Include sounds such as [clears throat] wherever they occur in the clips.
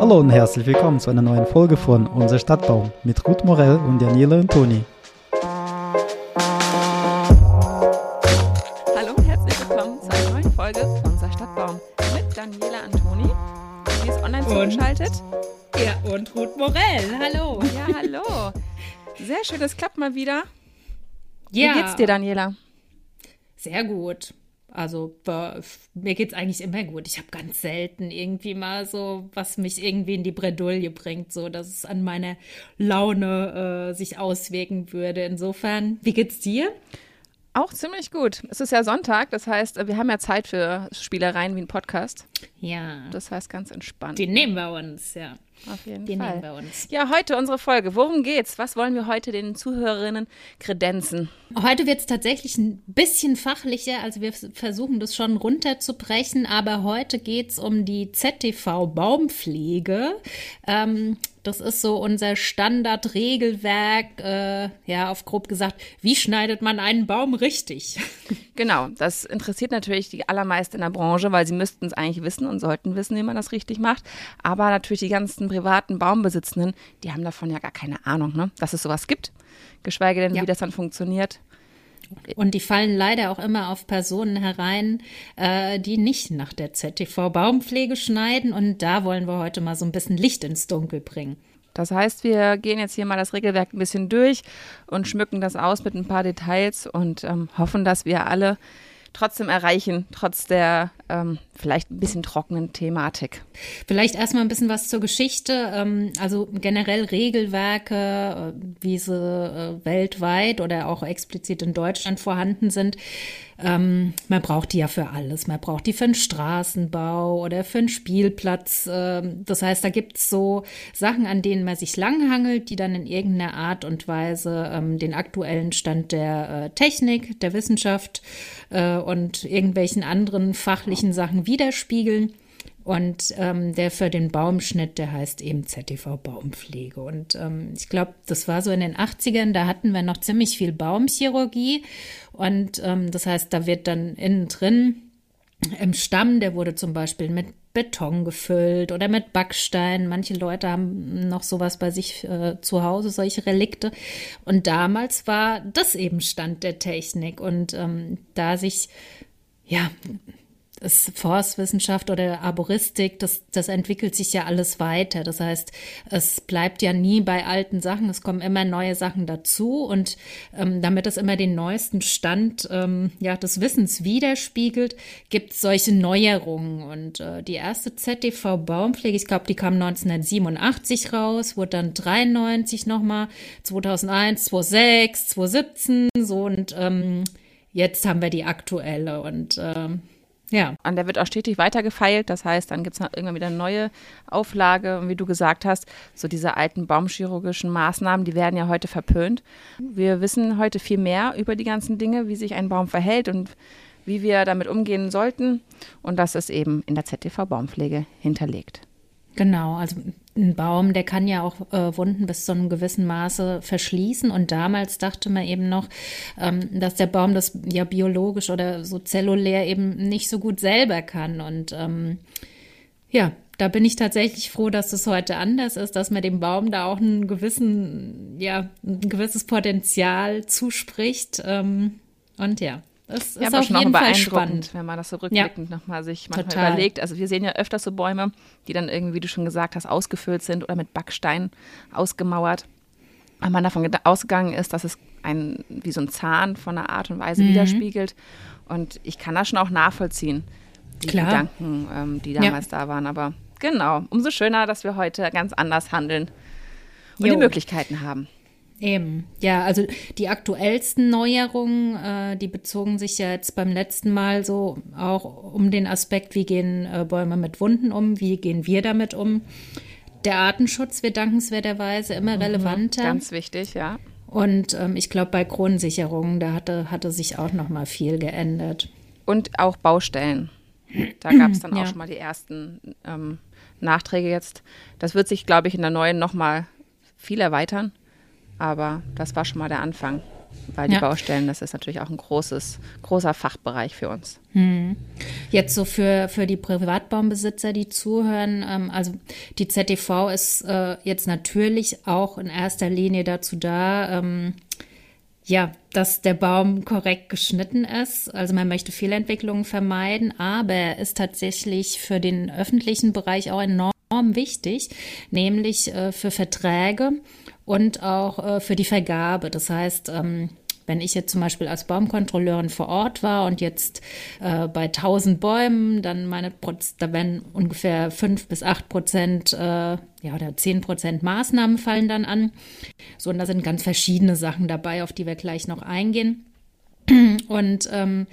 Hallo und herzlich willkommen zu einer neuen Folge von Unser Stadtbaum mit Ruth Morell und Daniela und Toni. Hallo und herzlich willkommen zu einer neuen Folge Unser Stadtbaum mit Daniela Antoni. Sie ist online zugeschaltet. Ja, und Ruth Morell. Hallo. Ja, hallo. Sehr schön, es klappt mal wieder. Ja. Wie geht's dir, Daniela? Sehr gut. Also äh, mir geht's eigentlich immer gut. Ich habe ganz selten irgendwie mal so, was mich irgendwie in die Bredouille bringt, so dass es an meiner Laune äh, sich auswirken würde. Insofern, wie geht's dir? Auch ziemlich gut. Es ist ja Sonntag, das heißt, wir haben ja Zeit für Spielereien wie ein Podcast. Ja. Das heißt ganz entspannt. Den nehmen wir uns, ja. Auf jeden Den Fall. nehmen wir uns. Ja, heute unsere Folge. Worum geht's? Was wollen wir heute den Zuhörerinnen kredenzen? Heute wird es tatsächlich ein bisschen fachlicher, also wir versuchen das schon runterzubrechen, aber heute geht es um die ZTV Baumpflege. Ähm, das ist so unser Standardregelwerk, äh, ja, auf grob gesagt, wie schneidet man einen Baum richtig? [laughs] Genau, das interessiert natürlich die allermeisten in der Branche, weil sie müssten es eigentlich wissen und sollten wissen, wie man das richtig macht. Aber natürlich die ganzen privaten Baumbesitzenden, die haben davon ja gar keine Ahnung, ne? dass es sowas gibt. Geschweige denn, Ja. wie das dann funktioniert. Und die fallen leider auch immer auf Personen herein, äh, die nicht nach der ZTV Baumpflege schneiden. Und da wollen wir heute mal so ein bisschen Licht ins Dunkel bringen. Das heißt, wir gehen jetzt hier mal das Regelwerk ein bisschen durch und schmücken das aus mit ein paar Details und ähm, hoffen, dass wir alle trotzdem erreichen, trotz der ähm, vielleicht ein bisschen trockenen Thematik. Vielleicht erstmal ein bisschen was zur Geschichte. Ähm, also generell Regelwerke, äh, wie sie äh, weltweit oder auch explizit in Deutschland vorhanden sind. Ähm, man braucht die ja für alles. Man braucht die für einen Straßenbau oder für einen Spielplatz. Ähm, das heißt, da gibt's so Sachen, an denen man sich langhangelt, die dann in irgendeiner Art und Weise den aktuellen Stand der äh, Technik, der Wissenschaft und irgendwelchen anderen fachlichen Sachen widerspiegeln. Und ähm, der für den Baumschnitt, der heißt eben ZTV Baumpflege. Und ähm, ich glaube, das war so in den 80ern, da hatten wir noch ziemlich viel Baumchirurgie. Und ähm, das heißt, da wird dann innen drin im Stamm, der wurde zum Beispiel mit Beton gefüllt oder mit Backstein. Manche Leute haben noch sowas bei sich äh, zu Hause, solche Relikte. Und damals war das eben Stand der Technik. Und ähm, da sich, ja, ist Forstwissenschaft oder Arboristik, das, das entwickelt sich ja alles weiter. Das heißt, es bleibt ja nie bei alten Sachen, es kommen immer neue Sachen dazu und ähm, damit es immer den neuesten Stand ähm, ja, des Wissens widerspiegelt, gibt es solche Neuerungen. Und äh, die erste ZTV Baumpflege, ich glaube, die kam 1987 raus, wurde dann 93 nochmal, 2001, 2006, 2017, so und ähm, jetzt haben wir die aktuelle und ähm, ja. Und der wird auch stetig weitergefeilt. Das heißt, dann gibt es irgendwann wieder eine neue Auflage. Und wie du gesagt hast, so diese alten baumchirurgischen Maßnahmen, die werden ja heute verpönt. Wir wissen heute viel mehr über die ganzen Dinge, wie sich ein Baum verhält und wie wir damit umgehen sollten. Und das ist eben in der ZTV Baumpflege hinterlegt. Genau, also ein Baum, der kann ja auch äh, Wunden bis zu einem gewissen Maße verschließen. Und damals dachte man eben noch, ähm, dass der Baum das ja biologisch oder so zellulär eben nicht so gut selber kann. Und ähm, ja, da bin ich tatsächlich froh, dass es heute anders ist, dass man dem Baum da auch einen gewissen, ja, ein gewisses Potenzial zuspricht. Ähm, und ja. Das Ja, ist aber auf schon auch jeden Fall beeindruckend, spannend. wenn man das so rückblickend nochmal sich manchmal Total. überlegt. Also wir sehen ja öfter so Bäume, die dann irgendwie, wie du schon gesagt hast, ausgefüllt sind oder mit Backstein ausgemauert. Weil man davon ausgegangen ist, dass es ein, wie so ein Zahn von einer Art und Weise Mhm. widerspiegelt. Und ich kann das schon auch nachvollziehen, die Klar. Gedanken, ähm, die damals da waren. Aber genau, umso schöner, dass wir heute ganz anders handeln und Jo. die Möglichkeiten haben. Eben, ja, also die aktuellsten Neuerungen, äh, die bezogen sich ja jetzt beim letzten Mal so auch um den Aspekt, wie gehen äh, Bäume mit Wunden um, wie gehen wir damit um. Der Artenschutz wird dankenswerterweise immer relevanter. Ganz wichtig, ja. Und ähm, ich glaube, bei Kronensicherungen, da hatte, hatte sich auch noch mal viel geändert. Und auch Baustellen. Da [clears throat] gab es dann Ja. auch schon mal die ersten ähm, Nachträge jetzt. Das wird sich, glaube ich, in der neuen nochmal viel erweitern. Aber das war schon mal der Anfang. weil die ja. Baustellen, das ist natürlich auch ein großes, großer Fachbereich für uns. Hm. Jetzt so für, für die Privatbaumbesitzer, die zuhören, ähm, also die ZTV ist äh, jetzt natürlich auch in erster Linie dazu da, ähm, ja, dass der Baum korrekt geschnitten ist. Also man möchte Fehlentwicklungen vermeiden, aber er ist tatsächlich für den öffentlichen Bereich auch enorm wichtig, nämlich äh, für Verträge und auch äh, für die Vergabe. Das heißt, ähm, wenn ich jetzt zum Beispiel als Baumkontrolleurin vor Ort war und jetzt äh, bei 1000 Bäumen, dann meine, da werden ungefähr 5 bis 8 Prozent, äh, ja, oder 10 Prozent Maßnahmen fallen dann an. So, und da sind ganz verschiedene Sachen dabei, auf die wir gleich noch eingehen. Und ähm,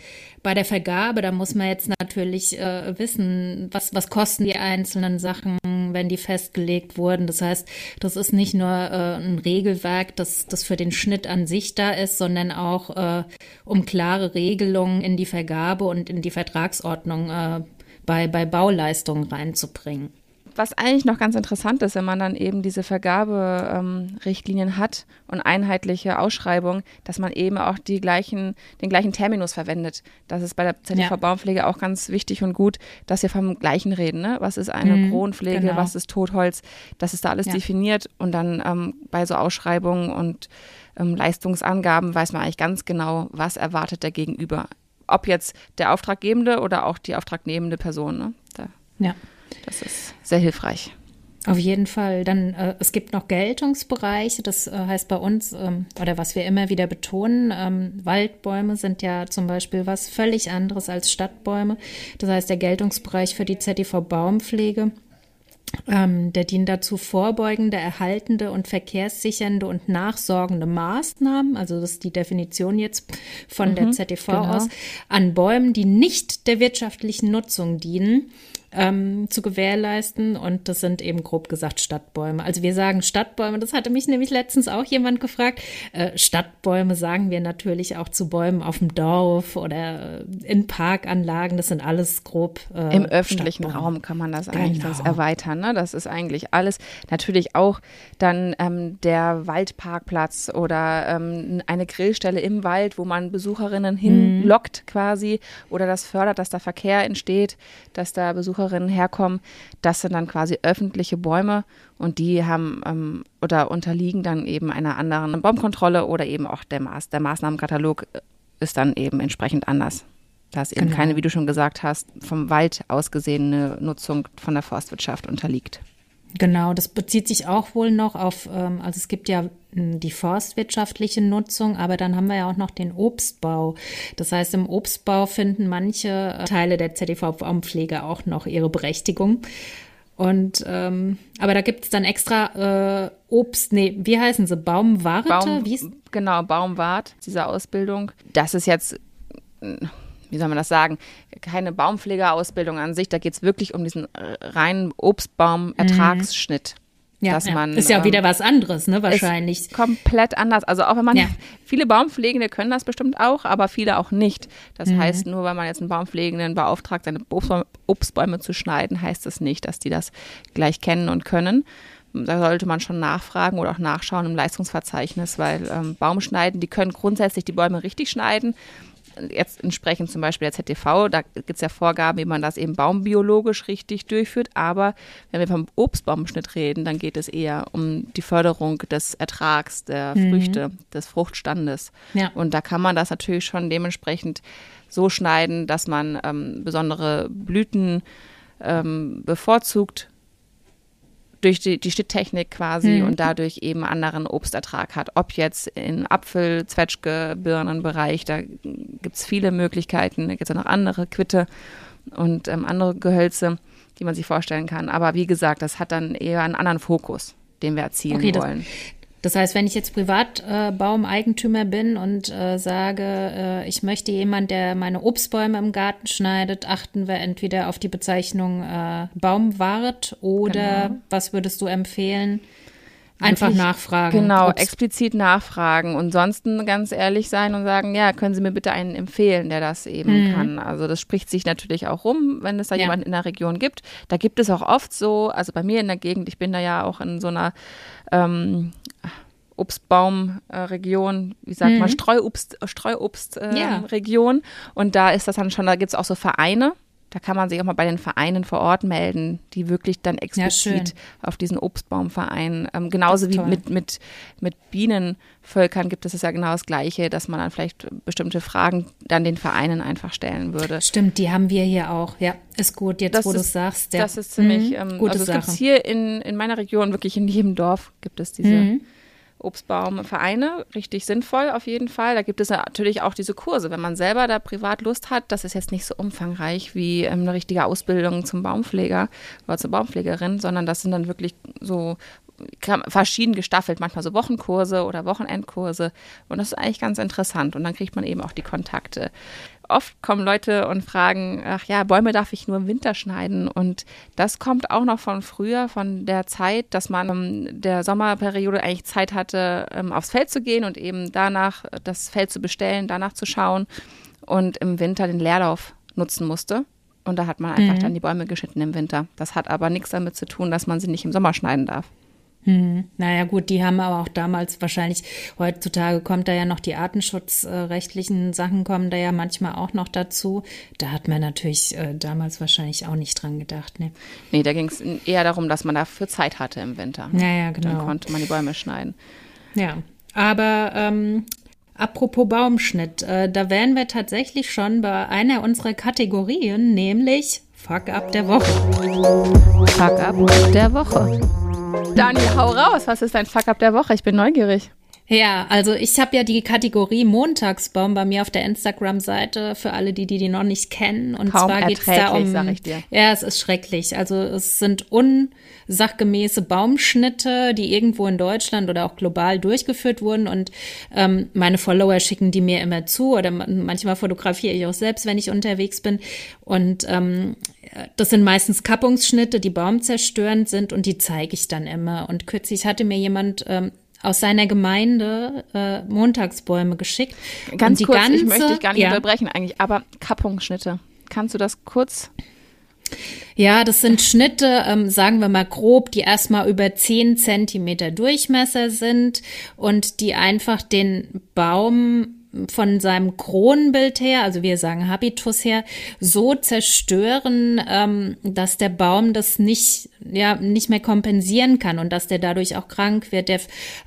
bei der Vergabe, da muss man jetzt natürlich äh, wissen, was, was kosten die einzelnen Sachen, wenn die festgelegt wurden. Das heißt, das ist nicht nur äh, ein Regelwerk, das, das für den Schnitt an sich da ist, sondern auch äh, um klare Regelungen in die Vergabe und in die Vertragsordnung äh, bei, bei Bauleistungen reinzubringen was eigentlich noch ganz interessant ist, wenn man dann eben diese Vergaberichtlinien ähm, hat und einheitliche Ausschreibungen, dass man eben auch die gleichen, den gleichen Terminus verwendet. Das ist bei der ZDV ja. Baumpflege auch ganz wichtig und gut, dass wir vom gleichen reden. Ne? Was ist eine mhm, Kronpflege, genau. was ist Totholz, das ist da alles ja. definiert und dann ähm, bei so Ausschreibungen und ähm, Leistungsangaben weiß man eigentlich ganz genau, was erwartet der Gegenüber. Ob jetzt der Auftraggebende oder auch die auftragnehmende Person. Ne? Da. Ja. Das ist sehr hilfreich. Auf jeden Fall. Dann äh, es gibt noch Geltungsbereiche. Das äh, heißt bei uns ähm, oder was wir immer wieder betonen: ähm, Waldbäume sind ja zum Beispiel was völlig anderes als Stadtbäume. Das heißt der Geltungsbereich für die ZTV Baumpflege. Ähm, der dient dazu, vorbeugende, erhaltende und verkehrssichernde und nachsorgende Maßnahmen, also das ist die Definition jetzt von mhm, der ZTV genau. aus, an Bäumen, die nicht der wirtschaftlichen Nutzung dienen, ähm, zu gewährleisten. Und das sind eben grob gesagt Stadtbäume. Also wir sagen Stadtbäume, das hatte mich nämlich letztens auch jemand gefragt. Äh, Stadtbäume sagen wir natürlich auch zu Bäumen auf dem Dorf oder in Parkanlagen. Das sind alles grob. Äh, Im öffentlichen Stadtbäume. Raum kann man das eigentlich genau. erweitern. Ne? Das ist eigentlich alles. Natürlich auch dann ähm, der Waldparkplatz oder ähm, eine Grillstelle im Wald, wo man Besucherinnen hinlockt mhm. quasi oder das fördert, dass da Verkehr entsteht, dass da Besucher Besucherinnen herkommen, das sind dann quasi öffentliche Bäume und die haben ähm, oder unterliegen dann eben einer anderen Baumkontrolle oder eben auch der, Maß, der Maßnahmenkatalog ist dann eben entsprechend anders. Da ist eben genau. keine, wie du schon gesagt hast, vom Wald aus gesehene Nutzung von der Forstwirtschaft unterliegt. Genau, das bezieht sich auch wohl noch auf, ähm, also es gibt ja hm, die forstwirtschaftliche Nutzung, aber dann haben wir ja auch noch den Obstbau. Das heißt, im Obstbau finden manche äh, Teile der ZDV-Baumpflege auch noch ihre Berechtigung. Und ähm, aber da gibt es dann extra äh, Obst, nee, wie heißen sie? Baumwarte? Baum, genau, Baumwart, diese Ausbildung. Das ist jetzt wie soll man das sagen, keine Baumpflegeausbildung an sich. Da geht es wirklich um diesen reinen Obstbaum-Ertragsschnitt. Ja, dass man, ist ja auch wieder ähm, was anderes, ne, wahrscheinlich. komplett anders. Also auch wenn man, ja. [laughs] viele Baumpflegende können das bestimmt auch, aber viele auch nicht. Das mhm. heißt, nur weil man jetzt einen Baumpflegenden beauftragt, seine Obstbäume zu schneiden, heißt das nicht, dass die das gleich kennen und können. Da sollte man schon nachfragen oder auch nachschauen im Leistungsverzeichnis, weil ähm, Baumschneiden, die können grundsätzlich die Bäume richtig schneiden jetzt entsprechend zum Beispiel der ZTV, da gibt es ja Vorgaben, wie man das eben baumbiologisch richtig durchführt. Aber wenn wir vom Obstbaumschnitt reden, dann geht es eher um die Förderung des Ertrags, der mhm. Früchte, des Fruchtstandes. Ja. Und da kann man das natürlich schon dementsprechend so schneiden, dass man ähm, besondere Blüten ähm, bevorzugt durch die, die Schnitttechnik quasi mhm. und dadurch eben anderen Obstertrag hat. Ob jetzt in Apfel, Zwetschge, Birnenbereich, da gibt es viele Möglichkeiten. Da gibt es auch noch andere Quitte und ähm, andere Gehölze, die man sich vorstellen kann. Aber wie gesagt, das hat dann eher einen anderen Fokus, den wir erzielen okay, wollen. Das heißt, wenn ich jetzt Privatbaumeigentümer äh, bin und äh, sage, äh, ich möchte jemand, der meine Obstbäume im Garten schneidet, achten wir entweder auf die Bezeichnung äh, Baumwart oder genau. was würdest du empfehlen? Einfach Wirklich, nachfragen. Genau, Obst. explizit nachfragen und sonst ganz ehrlich sein und sagen, ja, können Sie mir bitte einen empfehlen, der das eben mhm. kann. Also das spricht sich natürlich auch rum, wenn es da ja. jemanden in der Region gibt. Da gibt es auch oft so, also bei mir in der Gegend, ich bin da ja auch in so einer ähm, Obstbaumregion, äh, wie sagt Mhm. man, Streuobst, Streuobstregion. Äh, Ja. Region. Und da ist das dann schon, da gibt es auch so Vereine. Da kann man sich auch mal bei den Vereinen vor Ort melden, die wirklich dann explizit schön. auf diesen Obstbaumverein, ähm, genauso wie toll. mit, mit, mit Bienenvölkern gibt es das ja genau das Gleiche, dass man dann vielleicht bestimmte Fragen dann den Vereinen einfach stellen würde. Stimmt, die haben wir hier auch. Ja, ist gut, jetzt Das wo du es sagst. Ja. Das ist ziemlich, Mhm, ähm, gute also es gibt Sache. hier in, in meiner Region, wirklich in jedem Dorf gibt es diese Mhm. Obstbaumvereine, richtig sinnvoll auf jeden Fall. Da gibt es natürlich auch diese Kurse, wenn man selber da privat Lust hat. Das ist jetzt nicht so umfangreich wie ähm, eine richtige Ausbildung zum Baumpfleger oder zur Baumpflegerin, sondern das sind dann wirklich so verschieden gestaffelt, manchmal so Wochenkurse oder Wochenendkurse. Und das ist eigentlich ganz interessant. Und dann kriegt man eben auch die Kontakte. Oft kommen Leute und fragen, ach ja, Bäume darf ich nur im Winter schneiden. Und das kommt auch noch von früher, von der Zeit, dass man ähm, der Sommerperiode eigentlich Zeit hatte, ähm, aufs Feld zu gehen und eben danach das Feld zu bestellen, danach zu schauen und im Winter den Leerlauf nutzen musste. Und da hat man einfach dann die Bäume geschnitten im Winter. Das hat aber nichts damit zu tun, dass man sie nicht im Sommer schneiden darf. Hm. Naja gut, die haben aber auch damals wahrscheinlich, heutzutage kommt da ja noch die artenschutzrechtlichen Sachen kommen da ja manchmal auch noch dazu. Da hat man natürlich äh, damals wahrscheinlich auch nicht dran gedacht. Ne? Nee, da ging es eher darum, dass man dafür Zeit hatte im Winter. Ja, ja, Dann genau. konnte man die Bäume schneiden. Ja, aber ähm, apropos Baumschnitt, äh, da wären wir tatsächlich schon bei einer unserer Kategorien, nämlich Fuck up der Woche. Fuck up der Woche. Daniel, hau raus. Was ist dein Fuck up der Woche? Ich bin neugierig. Ja, also ich habe ja die Kategorie Montagsbaum bei mir auf der Instagram-Seite für alle, die, die die noch nicht kennen. Und Kaum zwar geht es da um. sag ich dir. Ja, es ist schrecklich. Also es sind unsachgemäße Baumschnitte, die irgendwo in Deutschland oder auch global durchgeführt wurden. Und ähm, meine Follower schicken die mir immer zu oder ma- manchmal fotografiere ich auch selbst, wenn ich unterwegs bin. Und ähm, das sind meistens Kappungsschnitte, die baumzerstörend sind und die zeige ich dann immer. Und kürzlich hatte mir jemand ähm, aus seiner Gemeinde äh, Montagsbäume geschickt. Ganz kurz, ganze, ich möchte dich gar nicht ja, unterbrechen eigentlich, aber Kappungsschnitte. Kannst du das kurz? Ja, das sind Schnitte, ähm, sagen wir mal grob, die erstmal über 10 Zentimeter Durchmesser sind und die einfach den Baum von seinem Kronenbild her, also wir sagen Habitus her, so zerstören, ähm, dass der Baum das nicht, ja, nicht mehr kompensieren kann und dass der dadurch auch krank wird. Der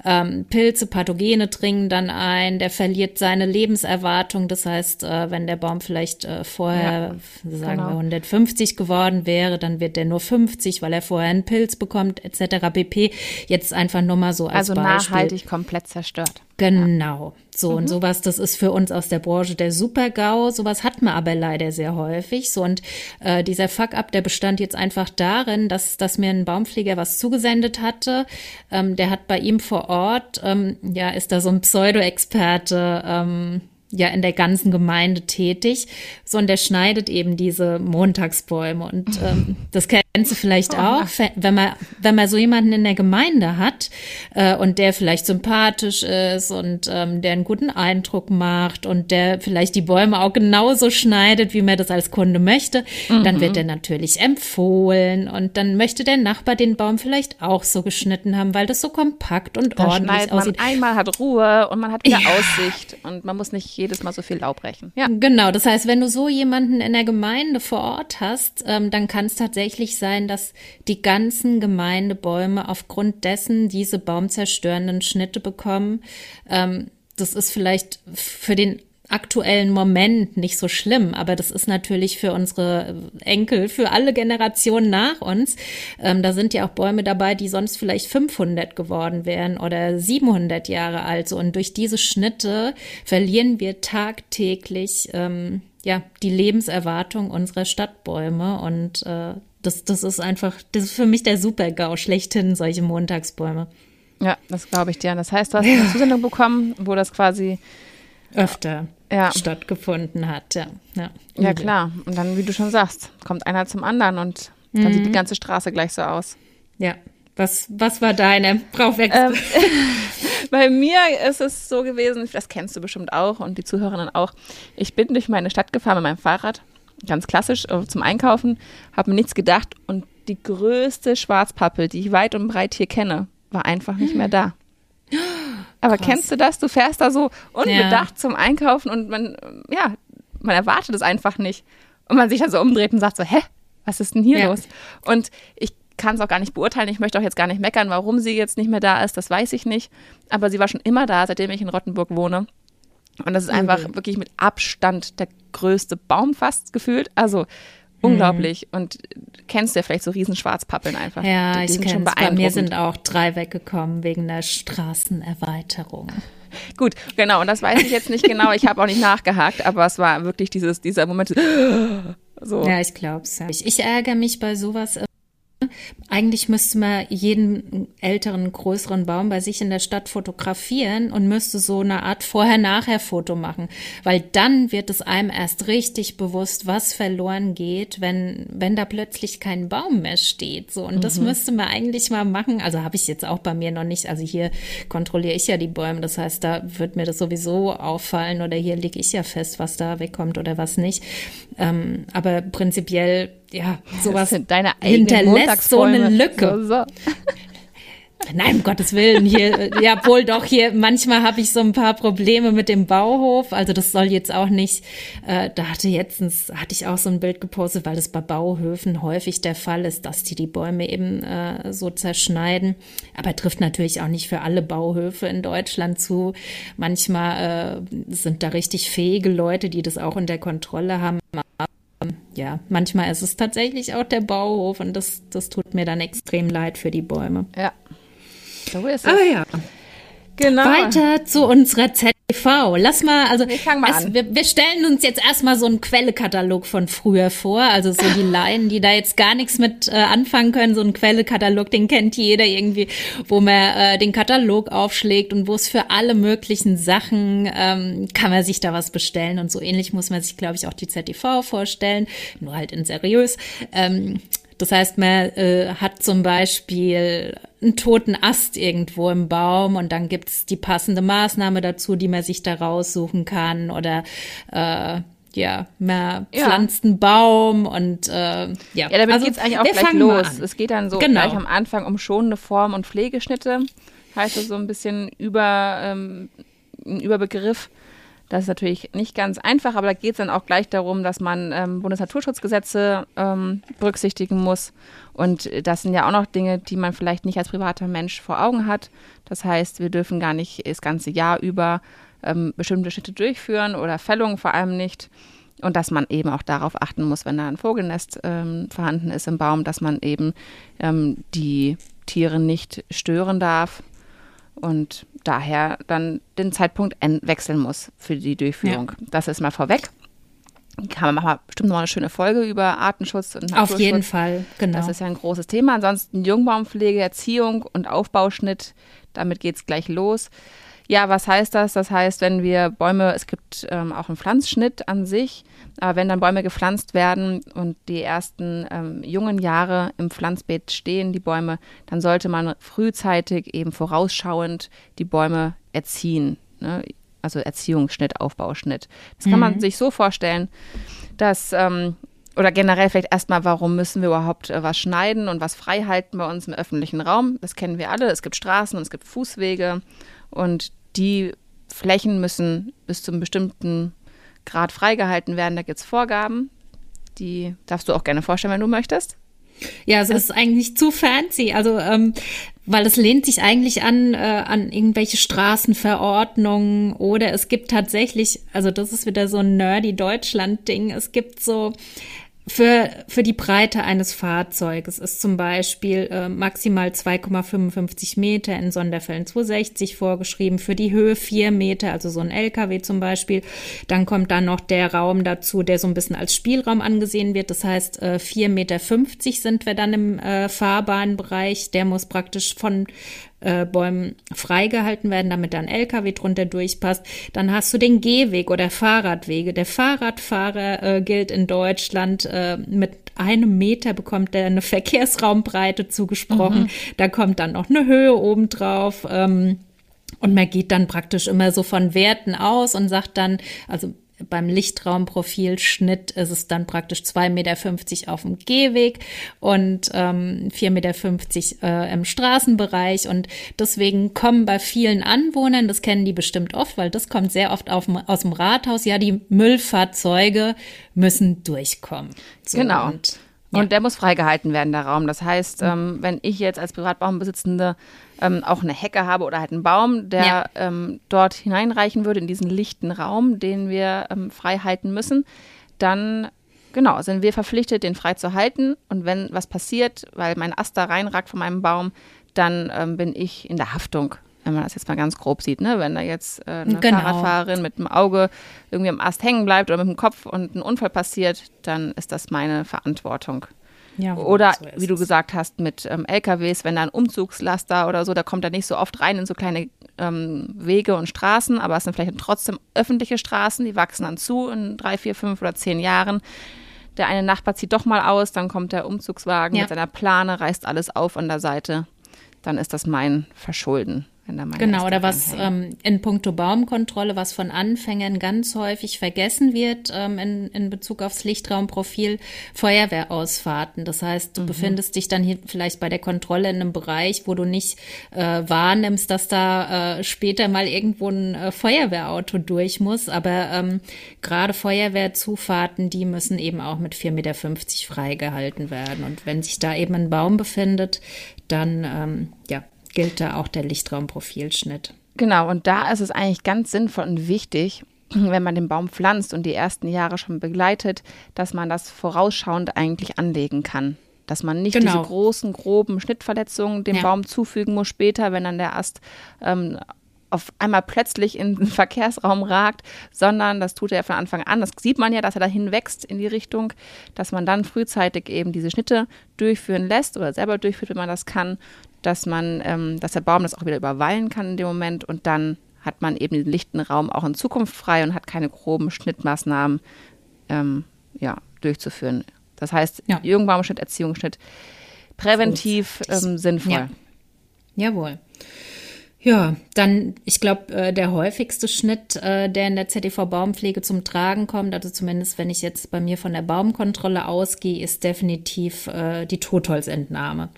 ähm, Pilze, Pathogene dringen dann ein, der verliert seine Lebenserwartung. Das heißt, äh, wenn der Baum vielleicht äh, vorher, sagen genau. wir, 150 geworden wäre, dann wird der nur 50, weil er vorher einen Pilz bekommt, etc. pp. Jetzt einfach nur mal so als Also Beispiel. nachhaltig komplett zerstört. Genau. So, Mhm. und sowas, das ist für uns aus der Branche der Super-GAU. Sowas hat man aber leider sehr häufig. So, und äh, dieser Fuck-up, der bestand jetzt einfach darin, dass, dass mir ein Baumpfleger was zugesendet hatte. Ähm, der hat bei ihm vor Ort, ähm, ja, ist da so ein Pseudo-Experte, ähm, ja, in der ganzen Gemeinde tätig. So, und der schneidet eben diese Montagsbäume. Und ähm, [laughs] das kennst du vielleicht Oh, auch, wenn man, wenn man so jemanden in der Gemeinde hat äh, und der vielleicht sympathisch ist und ähm, der einen guten Eindruck macht und der vielleicht die Bäume auch genauso schneidet, wie man das als Kunde möchte, dann Mhm. wird er natürlich empfohlen und dann möchte der Nachbar den Baum vielleicht auch so geschnitten haben, weil das so kompakt und Da ordentlich man aussieht. einmal, hat Ruhe und man hat wieder Aussicht und man muss nicht jedes Mal so viel Laub brechen. Ja. Genau, das heißt, wenn du so jemanden in der Gemeinde vor Ort hast, ähm, dann kann es tatsächlich sein, dass die ganzen Gemeindebäume aufgrund dessen diese baumzerstörenden Schnitte bekommen. Ähm, das ist vielleicht für den aktuellen Moment nicht so schlimm, aber das ist natürlich für unsere Enkel, für alle Generationen nach uns. Ähm, da sind ja auch Bäume dabei, die sonst vielleicht 500 geworden wären oder 700 Jahre alt. Und durch diese Schnitte verlieren wir tagtäglich ähm, ja die Lebenserwartung unserer Stadtbäume und äh, das, das ist einfach, das ist für mich der Super-GAU schlechthin, solche Montagsbäume. Ja, das glaube ich dir. Das heißt, du hast [laughs] eine Zusendung bekommen, wo das quasi, Öfter Ja. stattgefunden hat, ja. Ja, ja klar. Und dann, wie du schon sagst, kommt einer zum anderen und dann Mhm. sieht die ganze Straße gleich so aus. Ja. Was, was war deine Brauchwechsel? Ähm, [laughs] bei mir ist es so gewesen, das kennst du bestimmt auch und die Zuhörerinnen auch. Ich bin durch meine Stadt gefahren mit meinem Fahrrad, ganz klassisch äh, zum Einkaufen, habe mir nichts gedacht und die größte Schwarzpappel, die ich weit und breit hier kenne, war einfach nicht mehr da. Aber Krass. kennst du das? Du fährst da so unbedacht ja. zum Einkaufen und man, ja, man erwartet es einfach nicht. Und man sich dann so umdreht und sagt so, hä, was ist denn hier ja. los? Und ich kann es auch gar nicht beurteilen. Ich möchte auch jetzt gar nicht meckern, warum sie jetzt nicht mehr da ist. Das weiß ich nicht. Aber sie war schon immer da, seitdem ich in Rottenburg wohne. Und das ist einfach mhm. wirklich mit Abstand der größte Baum fast gefühlt. Also unglaublich. Mhm. Und kennst du ja vielleicht so riesen Schwarzpappeln einfach. Ja, die, die ich kenne Bei mir sind auch drei weggekommen wegen der Straßenerweiterung. Gut, genau. Und das weiß ich jetzt nicht genau. Ich habe auch nicht nachgehakt, aber es war wirklich dieses, dieser Moment. So. Ja, ich glaube es. Ich, ich ärgere mich bei sowas eigentlich müsste man jeden älteren, größeren Baum bei sich in der Stadt fotografieren und müsste so eine Art Vorher-Nachher-Foto machen, weil dann wird es einem erst richtig bewusst, was verloren geht, wenn, wenn da plötzlich kein Baum mehr steht. So, und mhm. das müsste man eigentlich mal machen. Also habe ich jetzt auch bei mir noch nicht. Also hier kontrolliere ich ja die Bäume. Das heißt, da wird mir das sowieso auffallen oder hier lege ich ja fest, was da wegkommt oder was nicht. Ähm, aber prinzipiell ja, sowas deine hinterlässt so eine Lücke. So, so. [laughs] Nein, um Gottes Willen, hier, ja wohl doch, hier, manchmal habe ich so ein paar Probleme mit dem Bauhof, also das soll jetzt auch nicht, äh, da hatte jetzt, hatte ich auch so ein Bild gepostet, weil das bei Bauhöfen häufig der Fall ist, dass die die Bäume eben äh, so zerschneiden, aber trifft natürlich auch nicht für alle Bauhöfe in Deutschland zu. Manchmal äh, sind da richtig fähige Leute, die das auch unter Kontrolle haben, ja, manchmal ist es tatsächlich auch der Bauhof und das, das tut mir dann extrem leid für die Bäume. Ja. So ist es. Aber ja. Genau. Weiter zu unserer ZTV. Lass mal, also wir, es, wir, wir, stellen uns jetzt erstmal so einen Quellekatalog von früher vor. Also so die [laughs] Laien, die da jetzt gar nichts mit äh, anfangen können. So ein Quellekatalog, den kennt jeder irgendwie, wo man äh, den Katalog aufschlägt und wo es für alle möglichen Sachen ähm, kann man sich da was bestellen. Und so ähnlich muss man sich, glaube ich, auch die ZTV vorstellen, nur halt in seriös. Ähm, das heißt, man äh, hat zum Beispiel einen toten Ast irgendwo im Baum und dann gibt's die passende Maßnahme dazu, die man sich da raussuchen kann oder äh, ja, man pflanzt ja. einen Baum und äh, ja. Ja, damit also, geht's eigentlich auch gleich los. Es geht dann so genau. gleich am Anfang um schonende Form und Pflegeschnitte. Heißt das so ein bisschen über, ähm, ein Überbegriff. Das ist natürlich nicht ganz einfach, aber da geht es dann auch gleich darum, dass man ähm, Bundesnaturschutzgesetze ähm, berücksichtigen muss. Und das sind ja auch noch Dinge, die man vielleicht nicht als privater Mensch vor Augen hat. Das heißt, wir dürfen gar nicht das ganze Jahr über ähm, bestimmte Schritte durchführen oder Fällungen vor allem nicht. Und dass man eben auch darauf achten muss, wenn da ein Vogelnest ähm, vorhanden ist im Baum, dass man eben ähm, die Tiere nicht stören darf und daher dann den Zeitpunkt wechseln muss für die Durchführung. Ja. Das ist mal vorweg. Kann man machen bestimmt noch eine schöne Folge über Artenschutz und Naturschutz. Auf jeden Fall, genau. Das ist ja ein großes Thema. Ansonsten Jungbaumpflege, Erziehung und Aufbauschnitt, damit geht es gleich los. Ja, was heißt das? Das heißt, wenn wir Bäume, es gibt ähm, auch einen Pflanzschnitt an sich, aber wenn dann Bäume gepflanzt werden und die ersten ähm, jungen Jahre im Pflanzbeet stehen, die Bäume, dann sollte man frühzeitig eben vorausschauend die Bäume erziehen. Ne? Also Erziehungsschnitt, Aufbauschnitt. Das kann mhm. man sich so vorstellen, dass ähm, oder generell vielleicht erstmal, warum müssen wir überhaupt äh, was schneiden und was frei halten bei uns im öffentlichen Raum? Das kennen wir alle. Es gibt Straßen und es gibt Fußwege und die Flächen müssen bis zu einem bestimmten Grad freigehalten werden. Da gibt es Vorgaben. Die darfst du auch gerne vorstellen, wenn du möchtest. Ja, es ist eigentlich zu fancy. Also, ähm, weil es lehnt sich eigentlich an, äh, an irgendwelche Straßenverordnungen oder es gibt tatsächlich, also das ist wieder so ein nerdy Deutschland-Ding, es gibt so für, für die Breite eines Fahrzeuges ist zum Beispiel äh, maximal 2,55 Meter, in Sonderfällen 260 vorgeschrieben, für die Höhe 4 Meter, also so ein LKW zum Beispiel. Dann kommt dann noch der Raum dazu, der so ein bisschen als Spielraum angesehen wird. Das heißt, äh, 4,50 Meter sind wir dann im äh, Fahrbahnbereich. Der muss praktisch von äh, Bäumen freigehalten werden, damit da ein LKW drunter durchpasst. Dann hast du den Gehweg oder Fahrradwege. Der Fahrradfahrer äh, gilt in Deutschland äh, mit einem Meter bekommt er eine [laughs] Verkehrsraumbreite zugesprochen. Mhm. Da kommt dann noch eine Höhe obendrauf. Ähm, und man geht dann praktisch immer so von Werten aus und sagt dann, also beim Lichtraumprofilschnitt ist es dann praktisch 2,50 Meter auf dem Gehweg und ähm, 4,50 Meter äh, im Straßenbereich. Und deswegen kommen bei vielen Anwohnern, das kennen die bestimmt oft, weil das kommt sehr oft auf, aus dem Rathaus, ja, die Müllfahrzeuge müssen durchkommen. So, genau. Und, ja. und der muss freigehalten werden, der Raum. Das heißt, ähm, wenn ich jetzt als Privatbaumbesitzende ähm, auch eine Hecke habe oder halt einen Baum, der ja. ähm, dort hineinreichen würde in diesen lichten Raum, den wir ähm, frei halten müssen, dann genau sind wir verpflichtet, den frei zu halten. Und wenn was passiert, weil mein Ast da reinragt von meinem Baum, dann ähm, bin ich in der Haftung wenn man das jetzt mal ganz grob sieht, ne? wenn da jetzt äh, eine genau. Fahrradfahrerin mit dem Auge irgendwie am Ast hängen bleibt oder mit dem Kopf und ein Unfall passiert, dann ist das meine Verantwortung. Ja, oder so wie du gesagt hast, mit ähm, LKWs, wenn da ein Umzugslaster oder so, da kommt er nicht so oft rein in so kleine ähm, Wege und Straßen, aber es sind vielleicht trotzdem öffentliche Straßen, die wachsen dann zu in drei, vier, fünf oder zehn Jahren. Der eine Nachbar zieht doch mal aus, dann kommt der Umzugswagen ja. mit seiner Plane, reißt alles auf an der Seite. Dann ist das mein Verschulden genau, oder was ähm, in puncto Baumkontrolle, was von Anfängern ganz häufig vergessen wird ähm, in, in Bezug aufs Lichtraumprofil, Feuerwehrausfahrten. Das heißt, du mhm. befindest dich dann hier vielleicht bei der Kontrolle in einem Bereich, wo du nicht äh, wahrnimmst, dass da äh, später mal irgendwo ein äh, Feuerwehrauto durch muss. Aber ähm, gerade Feuerwehrzufahrten, die müssen eben auch mit 4,50 Meter freigehalten werden. Und wenn sich da eben ein Baum befindet, dann ähm, ja, gilt da auch der Lichtraumprofilschnitt. Genau, und da ist es eigentlich ganz sinnvoll und wichtig, [clears throat] wenn man den Baum pflanzt und die ersten Jahre schon begleitet, dass man das vorausschauend eigentlich anlegen kann. Dass man nicht genau. diese großen, groben Schnittverletzungen dem ja. Baum zufügen muss später, wenn dann der Ast ähm, auf einmal plötzlich in den [laughs] Verkehrsraum ragt, sondern das tut er von Anfang an. Das sieht man ja, dass er dahin wächst in die Richtung, dass man dann frühzeitig eben diese Schnitte durchführen lässt oder selber durchführt, wenn man das kann dass man, ähm, dass der Baum das auch wieder überweilen kann in dem Moment und dann hat man eben den lichten Raum auch in Zukunft frei und hat keine groben Schnittmaßnahmen ähm, ja, durchzuführen. Das heißt, ja. Jungbaumschnitt, Erziehungsschnitt, präventiv ähm, sinnvoll. Ja. Jawohl. Ja, dann, ich glaube, äh, der häufigste Schnitt, äh, der in der ZDV-Baumpflege zum Tragen kommt, also zumindest wenn ich jetzt bei mir von der Baumkontrolle ausgehe, ist definitiv äh, die Totholzentnahme.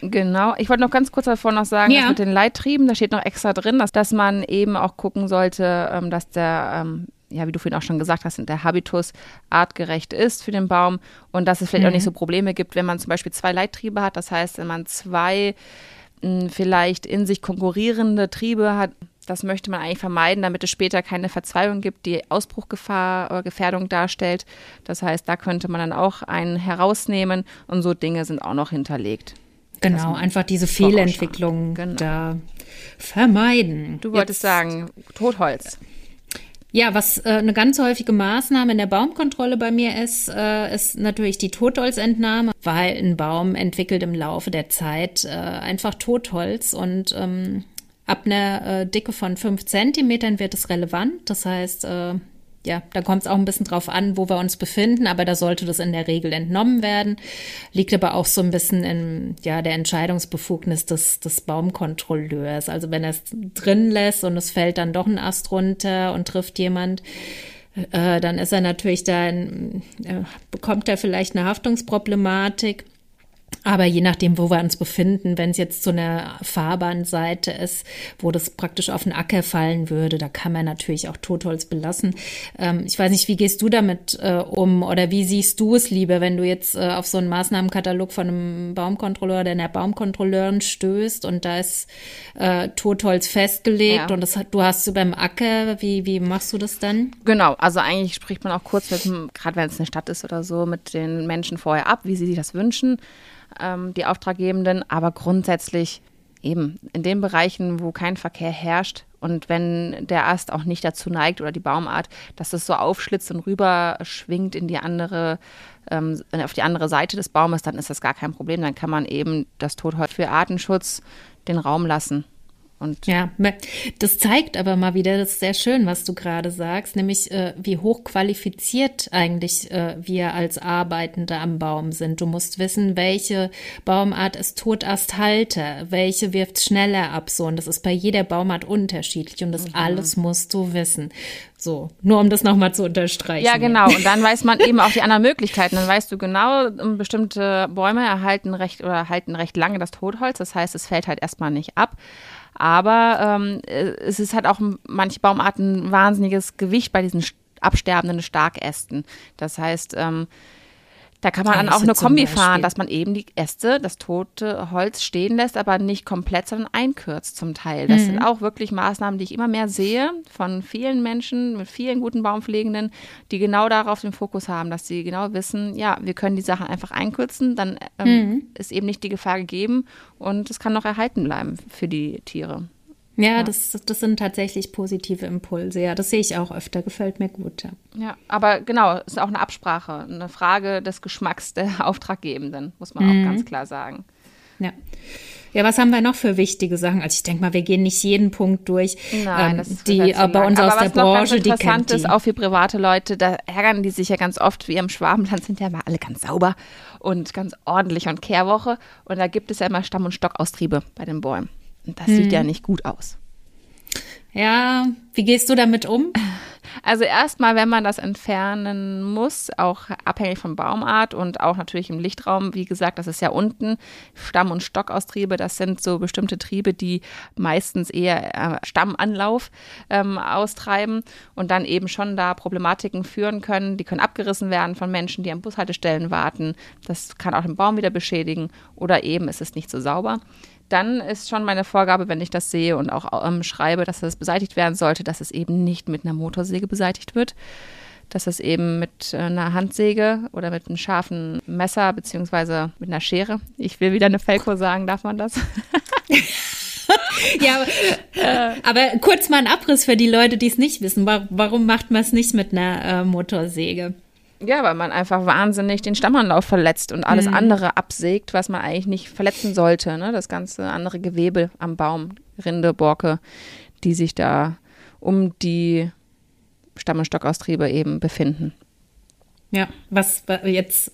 Genau. Ich wollte noch ganz kurz davor noch sagen, ja. dass mit den Leittrieben, da steht noch extra drin, dass, dass man eben auch gucken sollte, ähm, dass der, ähm, ja, wie du vorhin auch schon gesagt hast, der Habitus artgerecht ist für den Baum und dass es vielleicht mhm. auch nicht so Probleme gibt, wenn man zum Beispiel zwei Leittriebe hat. Das heißt, wenn man zwei mh, hm, vielleicht in sich konkurrierende Triebe hat, das möchte man eigentlich vermeiden, damit es später keine Verzweiflung gibt, die Ausbruchgefahr oder Gefährdung darstellt. Das heißt, da könnte man dann auch einen herausnehmen und so Dinge sind auch noch hinterlegt. Genau, einfach diese Fehlentwicklung genau. da vermeiden. Du wolltest Jetzt, sagen, Totholz. Ja, was äh, eine ganz häufige Maßnahme in der Baumkontrolle bei mir ist, äh, ist natürlich die Totholzentnahme, weil ein Baum entwickelt im Laufe der Zeit äh, einfach Totholz und ähm, ab einer äh, Dicke von fünf Zentimetern wird es relevant. Das heißt, äh, ja, da kommt es auch ein bisschen drauf an, wo wir uns befinden, aber da sollte das in der Regel entnommen werden. Liegt aber auch so ein bisschen in ja, der Entscheidungsbefugnis des, des Baumkontrolleurs. Also wenn er es drin lässt und es fällt dann doch ein Ast runter und trifft jemand, äh, dann ist er natürlich da, in, äh, bekommt er vielleicht eine Haftungsproblematik. Aber je nachdem, wo wir uns befinden, wenn es jetzt zu einer Fahrbahnseite ist, wo das praktisch auf den Acker fallen würde, da kann man natürlich auch Totholz belassen. Ähm, ich weiß nicht, wie gehst du damit äh, um oder wie siehst du es lieber, wenn du jetzt äh, auf so einen Maßnahmenkatalog von einem Baumkontrolleur oder einer Baumkontrolleurin stößt und da ist äh, Totholz festgelegt ja. und das, du hast du beim Acker, wie, wie machst du das dann? Genau, also eigentlich spricht man auch kurz mit, gerade wenn es eine Stadt ist oder so, mit den Menschen vorher ab, wie sie sich das wünschen ähm, die Auftraggebenden, aber grundsätzlich eben in den Bereichen, wo kein Verkehr herrscht und wenn der Ast auch nicht dazu neigt oder die Baumart, dass es so aufschlitzt und rüber schwingt in die andere, ähm, auf die andere Seite des Baumes, dann ist das gar kein Problem. Dann kann man eben das Totholz für Artenschutz den Raum lassen Und ja, das zeigt aber mal wieder, das ist sehr schön, was du gerade sagst, nämlich äh, wie hochqualifiziert eigentlich äh, wir als Arbeitende am Baum sind. Du musst wissen, welche Baumart ist Totasthalter, welche wirft schneller ab, so. Und das ist bei jeder Baumart unterschiedlich und das mhm. alles musst du wissen. So, nur um das nochmal zu unterstreichen. Ja, genau. Und dann weiß man eben auch die anderen Möglichkeiten. Dann weißt du genau, bestimmte Bäume erhalten recht oder erhalten recht lange das Totholz. Das heißt, es fällt halt erstmal nicht ab. Aber ähm, es ist halt auch manche Baumarten ein wahnsinniges Gewicht bei diesen absterbenden Starkästen. Das heißt, ähm, da kann man dann auch eine Kombi fahren, dass man eben die Äste, das tote Holz stehen lässt, aber nicht komplett, sondern einkürzt zum Teil. Das mhm. sind auch wirklich Maßnahmen, die ich immer mehr sehe von vielen Menschen, mit vielen guten Baumpflegenden, die genau darauf den Fokus haben, dass sie genau wissen, ja, wir können die Sachen einfach einkürzen, dann ähm, mhm. ist eben nicht die Gefahr gegeben und es kann noch erhalten bleiben für die Tiere. Ja, ja, Das, das sind tatsächlich positive Impulse. Ja, das sehe ich auch öfter. Gefällt mir gut. Ja, ja aber genau, ist auch eine Absprache, eine Frage des Geschmacks der [laughs] Auftraggebenden, muss man mhm. auch ganz klar sagen. Ja. Ja, was haben wir noch für wichtige Sachen? Also ich denke mal, wir gehen nicht jeden Punkt durch, Nein, ähm, die äh, bei uns aber aus der Branche, die interessant ist, auch für private Leute, da ärgern die sich ja ganz oft, wie im Schwabenland sind ja mal alle ganz sauber und ganz ordentlich und Kehrwoche und da gibt es ja immer Stamm- und Stockaustriebe bei den Bäumen. Und das hm. sieht ja nicht gut aus. Ja, wie gehst du damit um? Also erstmal, wenn man das entfernen muss, auch abhängig von Baumart und auch natürlich im Lichtraum, wie gesagt, das ist ja unten Stamm- und Stockaustriebe, das sind so bestimmte Triebe, die meistens eher äh, Stammanlauf ähm, austreiben und dann eben schon da Problematiken führen können. Die können abgerissen werden von Menschen, die an Bushaltestellen warten. Das kann auch den Baum wieder beschädigen oder eben ist es nicht so sauber dann ist schon meine Vorgabe, wenn ich das sehe und auch ähm, schreibe, dass das beseitigt werden sollte, dass es eben nicht mit einer Motorsäge beseitigt wird, dass es eben mit äh, einer Handsäge oder mit einem scharfen Messer beziehungsweise mit einer Schere. Ich will wieder eine Felko sagen, darf man das? [laughs] ja, aber, äh, kurz mal ein Abriss für die Leute, die es nicht wissen. Warum macht man es nicht mit einer äh, Motorsäge? Ja, weil man einfach wahnsinnig den Stammanlauf verletzt und alles mhm. andere absägt, was man eigentlich nicht verletzen sollte. Ne? Das ganze andere Gewebe am Baum, Rinde, Borke, die sich da um die Stamm- und Stockaustriebe eben befinden. Ja, was jetzt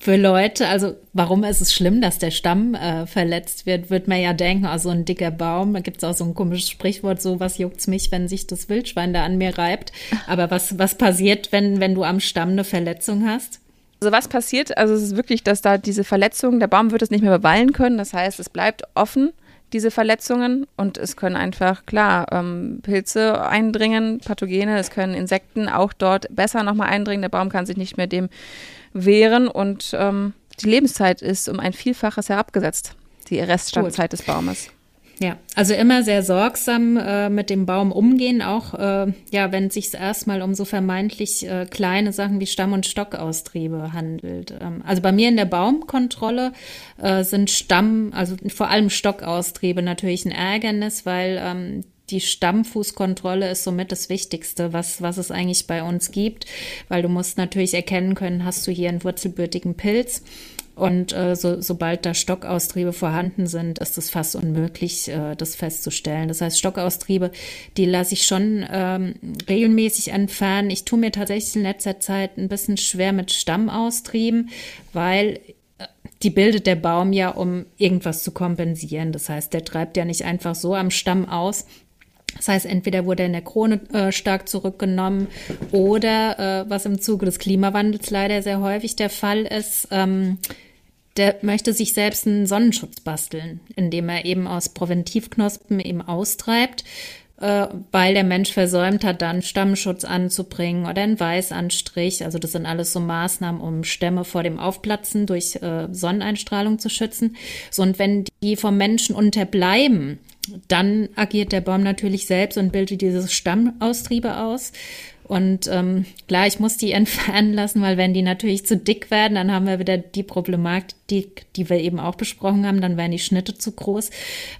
für Leute, also warum ist es schlimm, dass der Stamm äh, verletzt wird, wird man ja denken, also ein dicker Baum, da gibt es auch so ein komisches Sprichwort, so was juckt's mich, wenn sich das Wildschwein da an mir reibt. Aber was, was passiert, wenn, wenn du am Stamm eine Verletzung hast? Also was passiert, also es ist wirklich, dass da diese Verletzung, der Baum wird es nicht mehr bewallen können, das heißt, es bleibt offen, diese Verletzungen. Und es können einfach, klar, ähm, Pilze eindringen, Pathogene, es können Insekten auch dort besser nochmal eindringen, der Baum kann sich nicht mehr dem wären und ähm, die Lebenszeit ist um ein Vielfaches herabgesetzt, die Reststandzeit des Baumes. Ja, also immer sehr sorgsam äh, mit dem Baum umgehen, auch äh, ja, wenn es sich erstmal um so vermeintlich äh, kleine Sachen wie Stamm- und Stockaustriebe handelt. Ähm, also bei mir in der Baumkontrolle äh, sind Stamm, also vor allem Stockaustriebe natürlich ein Ärgernis, weil ähm, die Stammfußkontrolle ist somit das Wichtigste, was, was es eigentlich bei uns gibt, weil du musst natürlich erkennen können, hast du hier einen wurzelbürtigen Pilz. Und äh, so, sobald da Stockaustriebe vorhanden sind, ist es fast unmöglich, äh, das festzustellen. Das heißt, Stockaustriebe, die lasse ich schon ähm, regelmäßig entfernen. Ich tue mir tatsächlich in letzter Zeit ein bisschen schwer mit Stammaustrieben, weil äh, die bildet der Baum ja, um irgendwas zu kompensieren. Das heißt, der treibt ja nicht einfach so am Stamm aus, das heißt, entweder wurde in der Krone äh, stark zurückgenommen oder, äh, was im Zuge des Klimawandels leider sehr häufig der Fall ist, ähm, der möchte sich selbst einen Sonnenschutz basteln, indem er eben aus Präventivknospen eben austreibt, äh, weil der Mensch versäumt hat, dann Stammschutz anzubringen oder einen Weißanstrich. Also das sind alles so Maßnahmen, um Stämme vor dem Aufplatzen durch äh, Sonneneinstrahlung zu schützen. So, und wenn die vom Menschen unterbleiben, dann agiert der Baum natürlich selbst und bildet diese Stammaustriebe aus. Und ähm, klar, ich muss die [laughs] entfernen lassen, weil wenn die natürlich zu dick werden, dann haben wir wieder die Problematik, die, wir eben auch besprochen haben, dann werden die Schnitte zu groß.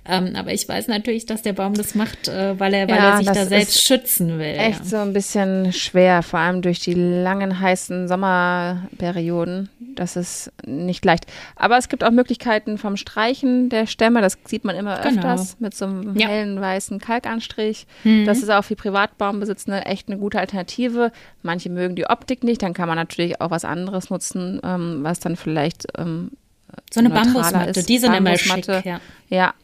Ähm, aber ich weiß natürlich, dass der Baum das macht, äh, weil, er, weil ja, er sich da selbst schützen will. Echt ja. so ein bisschen schwer, vor allem durch die langen heißen Sommerperioden. Das ist nicht leicht. Aber es gibt auch Möglichkeiten vom Streichen der Stämme. Das sieht man immer Genau. öfters mit so einem Ja. hellen weißen Kalkanstrich. Mhm. Das ist auch für Privatbaumbesitzende echt eine gute Alternative. Manche mögen die Optik nicht. Dann kann man natürlich auch was anderes nutzen, ähm, was dann vielleicht ähm, So eine Bambusmatte, ist. die sind immer schick. Ja. Ja.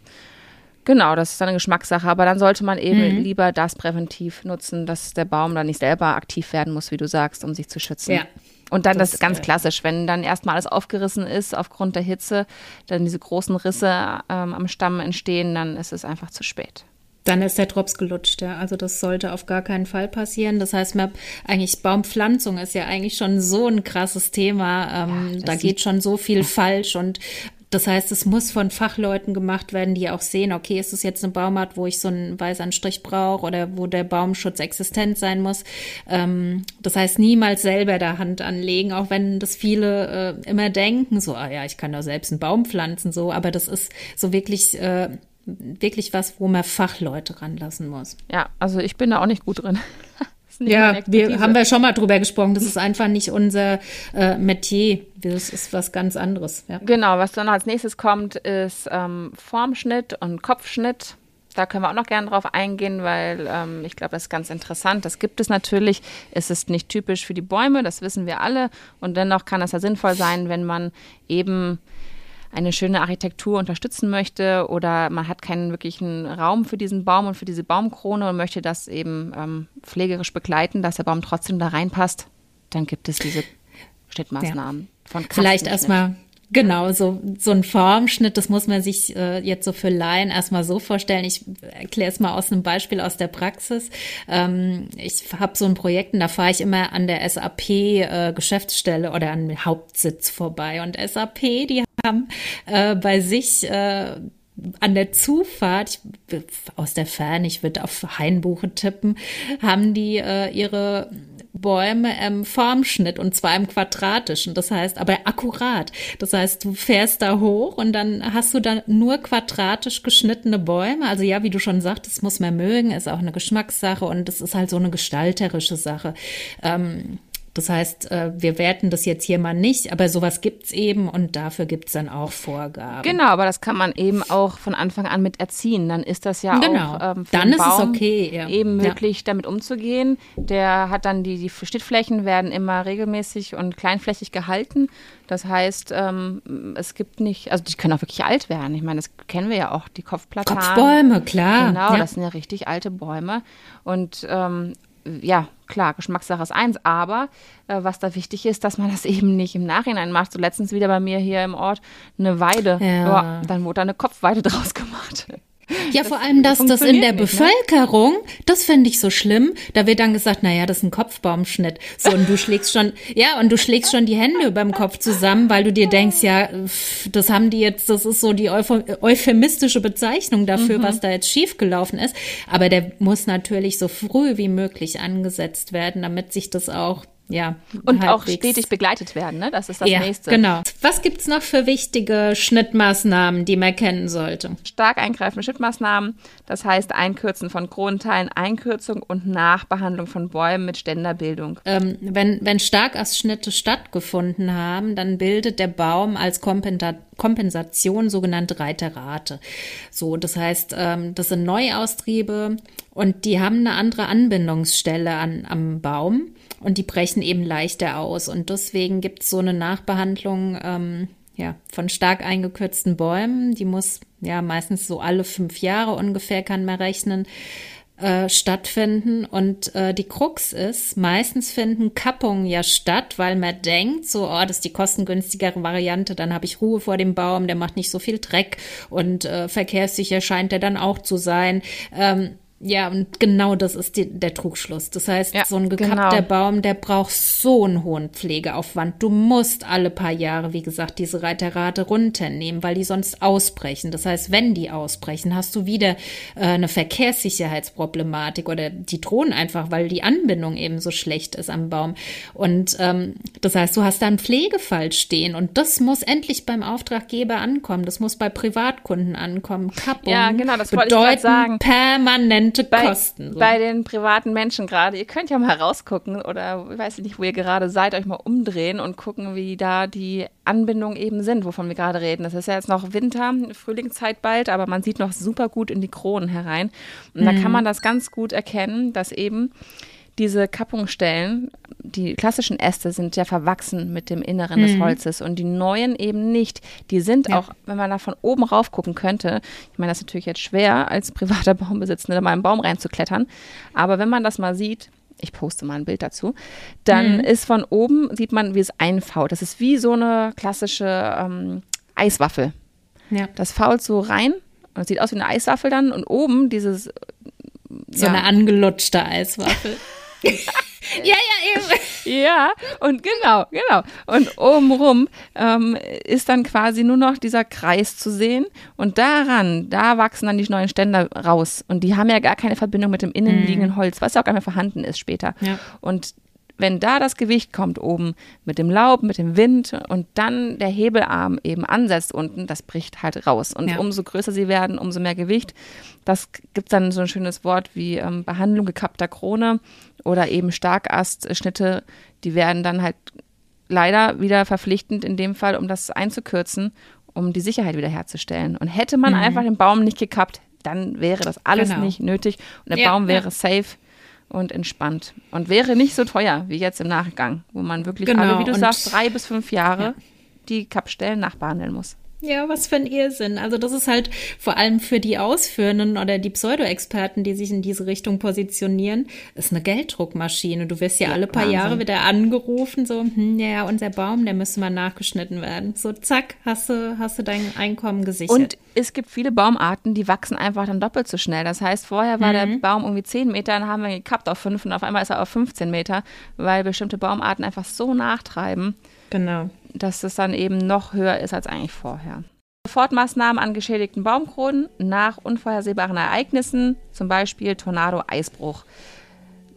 Genau, das ist dann eine Geschmackssache. Aber dann sollte man eben Mhm. lieber das präventiv nutzen, dass der Baum dann nicht selber aktiv werden muss, wie du sagst, um sich zu schützen. Ja. Und dann das, Das, ganz äh, klassisch, wenn dann erstmal alles aufgerissen ist aufgrund der Hitze, dann diese großen Risse ähm, am Stamm entstehen, dann ist es einfach zu spät. Dann ist der Drops gelutscht, ja. Also das sollte auf gar keinen Fall passieren. Das heißt, man, eigentlich Baumpflanzung ist ja eigentlich schon so ein krasses Thema. Ähm, das da geht schon so viel falsch und das heißt, es muss von Fachleuten gemacht werden, die auch sehen, okay, ist es jetzt eine Baumart, wo ich so einen weißen Strich brauche oder wo der Baumschutz existent sein muss. Ähm, das heißt, niemals selber da Hand anlegen, auch wenn das viele äh, immer denken, so, ah ja, ich kann doch selbst einen Baum pflanzen, so, aber das ist so wirklich, äh, wirklich was, wo man Fachleute ranlassen muss. Ja, also ich bin da auch nicht gut drin. [laughs] Nicht Ja, wir haben wir schon mal drüber gesprochen. Das ist einfach nicht unser äh, Metier. Das ist was ganz anderes. Ja. Genau, was dann als nächstes kommt, ist ähm, Formschnitt und Kopfschnitt. Da können wir auch noch gerne drauf eingehen, weil ähm, ich glaube, das ist ganz interessant. Das gibt es natürlich. Es ist nicht typisch für die Bäume, das wissen wir alle. Und dennoch kann es ja sinnvoll sein, wenn man eben eine schöne Architektur unterstützen möchte oder man hat keinen wirklichen Raum für diesen Baum und für diese Baumkrone und möchte das eben ähm, pflegerisch begleiten, dass der Baum trotzdem da reinpasst, dann gibt es diese Schnittmaßnahmen von Vielleicht Kastenschnitt. erstmal, genau, so, so ein Formschnitt, das muss man sich äh, jetzt so für Laien erstmal so vorstellen. Ich erkläre es mal aus einem Beispiel aus der Praxis. Ähm, ich habe so ein Projekt und da fahre ich immer an der SAP-Geschäftsstelle oder an dem Hauptsitz vorbei. Und SAP, die haben äh, bei sich äh, an der Zufahrt, ich, aus der Ferne, ich würde auf Hainbuche tippen, haben die äh, ihre Bäume im Formschnitt und zwar im quadratischen. Das heißt, aber akkurat. Das heißt, du fährst da hoch und dann hast du da nur quadratisch geschnittene Bäume. Also ja, wie du schon sagtest, muss man mögen, ist auch eine Geschmackssache und es ist halt so eine gestalterische Sache. Ähm, das heißt, äh, wir werten das jetzt hier mal nicht, aber sowas gibt's eben und dafür gibt's dann auch Vorgaben. Genau, aber das kann man eben auch von Anfang an mit erziehen. Dann ist das ja Genau. auch ähm, für Dann den ist es Baum okay, ja. eben Ja. möglich, damit umzugehen. Der hat dann die, die Schnittflächen werden immer regelmäßig und kleinflächig gehalten. Das heißt, ähm, es gibt nicht, also die können auch wirklich alt werden. Ich meine, das kennen wir ja auch, die Kopfplatanen. Kopfbäume, klar. Genau, ja. das sind ja richtig alte Bäume. Und ähm, ja, klar, Geschmackssache ist eins, aber äh, was da wichtig ist, dass man [laughs] das eben nicht im Nachhinein macht. So letztens wieder bei mir hier im Ort eine Weide. Ja. dann wurde da eine Kopfweide draus gemacht. Ja, vor allem, dass das in der nicht, ne? Bevölkerung, das finde ich so schlimm. Da wird dann gesagt, na ja, das ist ein Kopfbaumschnitt. So, und du schlägst schon, ja, und du schlägst schon die Hände überm Kopf zusammen, weil du dir denkst, ja, das haben die jetzt, das ist so die euph- euphemistische Bezeichnung dafür, Mhm. was da jetzt schiefgelaufen ist. Aber der muss natürlich so früh wie möglich angesetzt werden, damit sich das auch, ja, Und auch halbwegs- stetig begleitet werden, ne? Das ist das ja, Nächste. genau. Was gibt's noch für wichtige Schnittmaßnahmen, die man kennen sollte? Stark eingreifende Schnittmaßnahmen, das heißt Einkürzen von Kronenteilen, Einkürzung und Nachbehandlung von Bäumen mit Ständerbildung. ähm, wenn, wenn Starkausschnitte stattgefunden haben, dann bildet der Baum als Kompensa Kompensation sogenannte Reiterate. So, das heißt, ähm, das sind Neuaustriebe und die haben eine andere Anbindungsstelle an, am Baum und die brechen eben leichter aus. Und deswegen gibt es so eine Nachbehandlung ähm, ja, von stark eingekürzten Bäumen. Die muss ja meistens so alle fünf Jahre ungefähr, kann man rechnen äh, stattfinden. Und äh, die Krux ist, meistens finden Kappungen ja statt, weil man denkt, so, oh, das ist die kostengünstigere Variante, dann habe ich Ruhe vor dem Baum, der macht nicht so viel Dreck und äh, verkehrssicher scheint er dann auch zu sein. Ähm, ja, und genau das ist die, der Trugschluss. Das heißt, Ja, so ein gekappter genau. Baum, der braucht so einen hohen Pflegeaufwand. Du musst alle paar Jahre, wie gesagt, diese Reiterate runternehmen, weil die sonst ausbrechen. Das heißt, wenn die ausbrechen, hast du wieder äh, eine Verkehrssicherheitsproblematik oder die drohen einfach, weil die Anbindung eben so schlecht ist am Baum. Und ähm, das heißt, du hast da einen Pflegefall stehen und das muss endlich beim Auftraggeber ankommen. Das muss bei Privatkunden ankommen. Kappung Ja, genau, das wollte ich sagen. permanente Momente bei, kosten. So. Bei den privaten Menschen gerade. Ihr könnt ja mal rausgucken oder ich weiß nicht, wo ihr gerade seid, euch mal umdrehen und gucken, wie da die Anbindungen eben sind, wovon wir gerade reden. Das ist ja jetzt noch Winter, Frühlingszeit bald, aber man sieht noch super gut in die Kronen herein. Und mhm. da kann man das ganz gut erkennen, dass eben diese Kappungsstellen, die klassischen Äste sind ja verwachsen mit dem Inneren mhm. des Holzes und die neuen eben nicht. Die sind ja. auch, wenn man da von oben rauf gucken könnte, ich meine, das ist natürlich jetzt schwer, als privater [laughs] Baumbesitzender mal einen Baum reinzuklettern, aber wenn man das mal sieht, ich poste mal ein Bild dazu, dann mhm. ist von oben, sieht man, wie es einfaut. Das ist wie so eine klassische ähm, Eiswaffel. Ja. Das fault so rein und es sieht aus wie eine Eiswaffel dann und oben dieses so ja. eine angelutschte Eiswaffel. [laughs] ja, ja, eben. Ja, und genau, genau. Und obenrum ähm, ist dann quasi nur noch dieser Kreis zu sehen. Und daran, da wachsen dann die neuen Ständer raus. Und die haben ja gar keine Verbindung mit dem innenliegenden mhm. Holz, was ja auch gar nicht mehr vorhanden ist später. Ja. Und wenn da das Gewicht kommt oben mit dem Laub, mit dem Wind und dann der Hebelarm eben ansetzt unten, das bricht halt raus. Und ja. umso größer sie werden, umso mehr Gewicht. Das gibt dann so ein schönes Wort wie ähm, Behandlung gekappter Krone oder eben Starkastschnitte. Die werden dann halt leider wieder verpflichtend in dem Fall, um das einzukürzen, um die Sicherheit wiederherzustellen. Und hätte man mhm. einfach den Baum nicht gekappt, dann wäre das alles genau. nicht nötig und der ja, Baum wäre ja. safe und entspannt und wäre nicht so teuer wie jetzt im Nachgang, wo man wirklich genau. alle, wie du und sagst, drei bis fünf Jahre ja. die Kappstellen nachbehandeln muss. Ja, was für ein Irrsinn. Also das ist halt vor allem für die Ausführenden oder die Pseudo-Experten, die sich in diese Richtung positionieren, ist eine Gelddruckmaschine. Du wirst ja, ja alle paar Wahnsinn. Jahre wieder angerufen, so, hm, ja, unser Baum, der müsste mal nachgeschnitten werden. So, zack, hast du, hast du dein Einkommen gesichert. Und es gibt viele Baumarten, die wachsen einfach dann doppelt so schnell. Das heißt, vorher war mhm. der Baum irgendwie 10 Meter, dann haben wir gekappt auf 5 und auf einmal ist er auf 15 Meter, weil bestimmte Baumarten einfach so nachtreiben. Genau dass es dann eben noch höher ist als eigentlich vorher. Sofortmaßnahmen an geschädigten Baumkronen nach unvorhersehbaren Ereignissen, zum Beispiel Tornado, Eisbruch.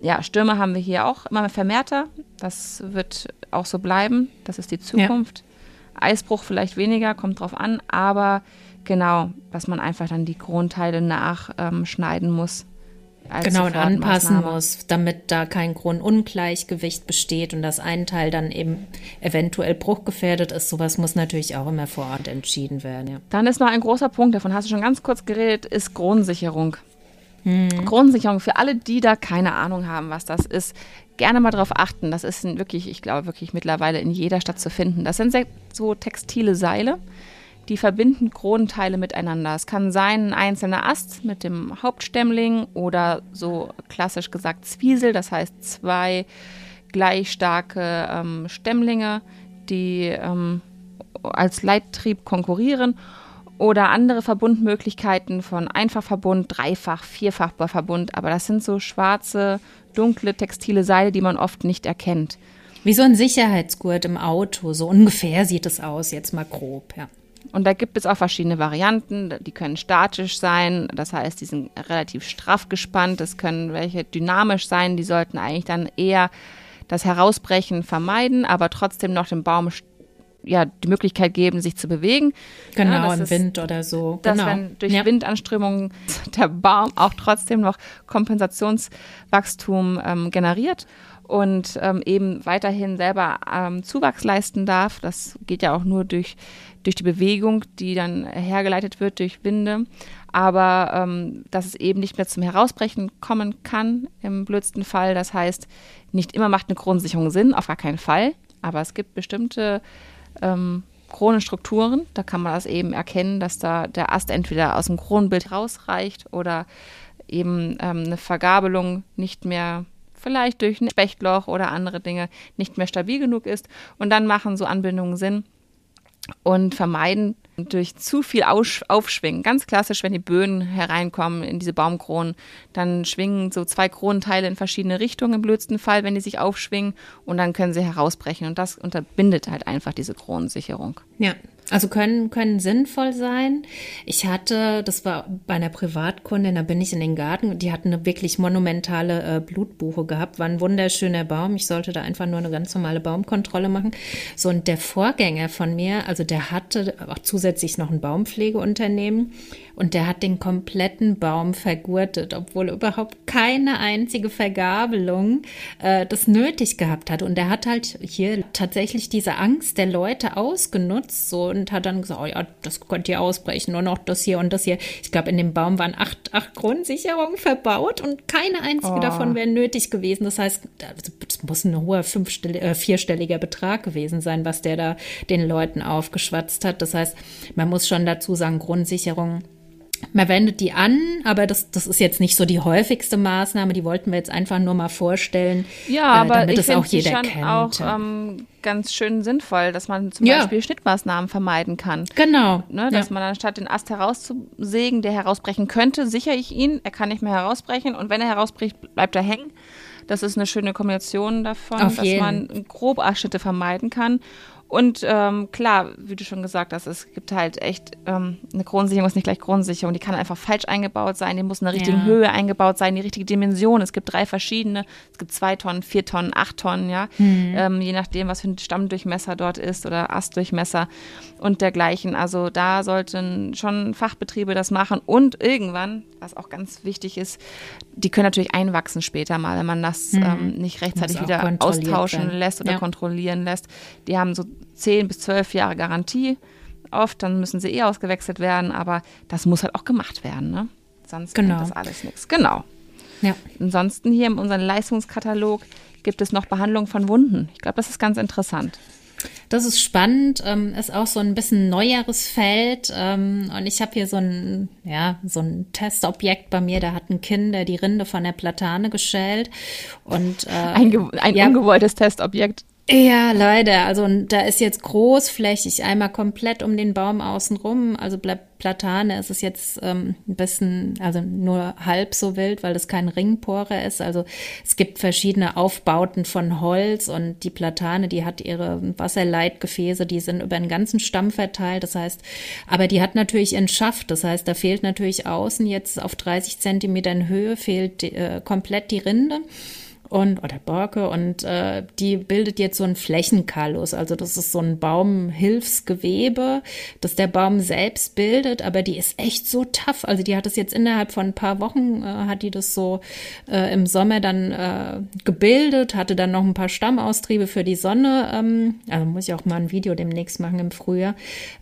Ja, Stürme haben wir hier auch immer vermehrter. Das wird auch so bleiben. Das ist die Zukunft. Ja. Eisbruch vielleicht weniger, kommt drauf an, aber genau, dass man einfach dann die Kronteile nachschneiden ähm, muss genau und anpassen muss, damit da kein Grundungleichgewicht besteht und das ein Teil dann eben eventuell bruchgefährdet ist. Sowas muss natürlich auch immer vor Ort entschieden werden. Ja. Dann ist noch ein großer Punkt, davon hast du schon ganz kurz geredet, ist Kronensicherung. Hm. Kronensicherung für alle, die da keine Ahnung haben, was das ist. Gerne mal darauf achten. Das ist wirklich, ich glaube, wirklich mittlerweile in jeder Stadt zu finden. Das sind so textile Seile die verbinden Kronenteile miteinander. Es kann sein ein einzelner Ast mit dem Hauptstämmling oder so klassisch gesagt Zwiesel, das heißt zwei gleich starke ähm, Stämmlinge, die ähm, als Leittrieb konkurrieren oder andere Verbundmöglichkeiten von Einfachverbund, Dreifach, Vierfachverbund, aber das sind so schwarze, dunkle textile Seile, die man oft nicht erkennt. Wie so ein Sicherheitsgurt im Auto, so ungefähr sieht es aus, jetzt mal grob, ja. Und da gibt es auch verschiedene Varianten. Die können statisch sein, das heißt, die sind relativ straff gespannt. Es können welche dynamisch sein, die sollten eigentlich dann eher das Herausbrechen vermeiden, aber trotzdem noch dem Baum ja, die Möglichkeit geben, sich zu bewegen. Genau, ja, im ist, Wind oder so. Dass genau. wenn durch ja. Windanströmungen [laughs] der Baum auch trotzdem noch Kompensationswachstum ähm, generiert und ähm, eben weiterhin selber ähm, Zuwachs leisten darf. Das geht ja auch nur durch durch die Bewegung, die dann hergeleitet wird durch Winde, aber ähm, dass es eben nicht mehr zum Herausbrechen kommen kann im blödsten Fall. Das heißt, nicht immer macht eine Kronensicherung Sinn, auf gar keinen Fall, aber es gibt bestimmte ähm, Kronenstrukturen, da kann man das eben erkennen, dass da der Ast entweder aus dem Kronenbild rausreicht oder eben ähm, eine Vergabelung nicht mehr vielleicht durch ein Spechtloch oder andere Dinge nicht mehr stabil genug ist. Und dann machen so Anbindungen Sinn, und vermeiden durch zu viel Aufschwingen. Ganz klassisch, wenn die Böen hereinkommen in diese Baumkronen, dann schwingen so zwei Kronenteile in verschiedene Richtungen im blödsten Fall, wenn die sich aufschwingen und dann können sie herausbrechen und das unterbindet halt einfach diese Kronensicherung. Ja. Also können, können sinnvoll sein. Ich hatte, das war bei einer Privatkundin, da bin ich in den Garten, die hatten eine wirklich monumentale äh, Blutbuche gehabt, war ein wunderschöner Baum. Ich sollte da einfach nur eine ganz normale Baumkontrolle machen. So, und der Vorgänger von mir, also der hatte auch zusätzlich noch ein Baumpflegeunternehmen und der hat den kompletten Baum vergurtet, obwohl überhaupt keine einzige Vergabelung äh, das nötig gehabt hat. Und der hat halt hier tatsächlich diese Angst der Leute ausgenutzt, so und hat dann gesagt, oh ja, das könnt ihr ausbrechen, nur noch das hier und das hier. Ich glaube, in dem Baum waren acht, acht Grundsicherungen verbaut und keine einzige oh. davon wäre nötig gewesen. Das heißt, das muss ein hoher äh, vierstelliger Betrag gewesen sein, was der da den Leuten aufgeschwatzt hat. Das heißt, man muss schon dazu sagen, Grundsicherung man wendet die an, aber das, das ist jetzt nicht so die häufigste Maßnahme. Die wollten wir jetzt einfach nur mal vorstellen, ja, äh, aber damit ich es auch jeder schon kennt. auch ähm, ganz schön sinnvoll, dass man zum ja. Beispiel Schnittmaßnahmen vermeiden kann. Genau. Ne, dass ja. man anstatt den Ast herauszusägen, der herausbrechen könnte, sichere ich ihn, er kann nicht mehr herausbrechen und wenn er herausbricht, bleibt er hängen. Das ist eine schöne Kombination davon, dass man Grobabschnitte vermeiden kann. Und ähm, klar, wie du schon gesagt hast, es gibt halt echt ähm, eine Kronensicherung ist nicht gleich Kronensicherung. Die kann einfach falsch eingebaut sein, die muss in der richtigen ja. Höhe eingebaut sein, die richtige Dimension. Es gibt drei verschiedene. Es gibt zwei Tonnen, vier Tonnen, acht Tonnen, ja. Mhm. Ähm, je nachdem, was für ein Stammdurchmesser dort ist oder Astdurchmesser und dergleichen. Also da sollten schon Fachbetriebe das machen und irgendwann, was auch ganz wichtig ist, die können natürlich einwachsen später mal, wenn man das mhm. ähm, nicht rechtzeitig wieder austauschen werden. lässt oder ja. kontrollieren lässt. Die haben so zehn bis zwölf Jahre Garantie oft, dann müssen sie eh ausgewechselt werden, aber das muss halt auch gemacht werden, ne? Sonst genau. das alles nichts. Genau. Ja. Ansonsten hier in unserem Leistungskatalog gibt es noch Behandlung von Wunden. Ich glaube, das ist ganz interessant. Das ist spannend, ähm, ist auch so ein bisschen neueres Feld. Ähm, und ich habe hier so ein, ja, so ein Testobjekt bei mir, da hat ein Kind der die Rinde von der Platane geschält. Und, äh, ein, ein ja, ungewolltes Testobjekt. Ja, leider. Also da ist jetzt großflächig einmal komplett um den Baum außenrum. Also bleibt Platane ist es jetzt ähm, ein bisschen, also nur halb so wild, weil das kein Ringpore ist. Also es gibt verschiedene Aufbauten von Holz und die Platane, die hat ihre Wasserleitgefäße, die sind über den ganzen Stamm verteilt. Das heißt, aber die hat natürlich ihren Schaft. Das heißt, da fehlt natürlich außen jetzt auf 30 Zentimetern Höhe fehlt äh, komplett die Rinde und oder Borke und äh, die bildet jetzt so ein Flächenkallus. Also das ist so ein Baumhilfsgewebe, das der Baum selbst bildet, aber die ist echt so tough. Also die hat das jetzt innerhalb von ein paar Wochen äh, hat die das so äh, im Sommer dann äh, gebildet, hatte dann noch ein paar Stammaustriebe für die Sonne. Ähm, also muss ich auch mal ein Video demnächst machen im Frühjahr.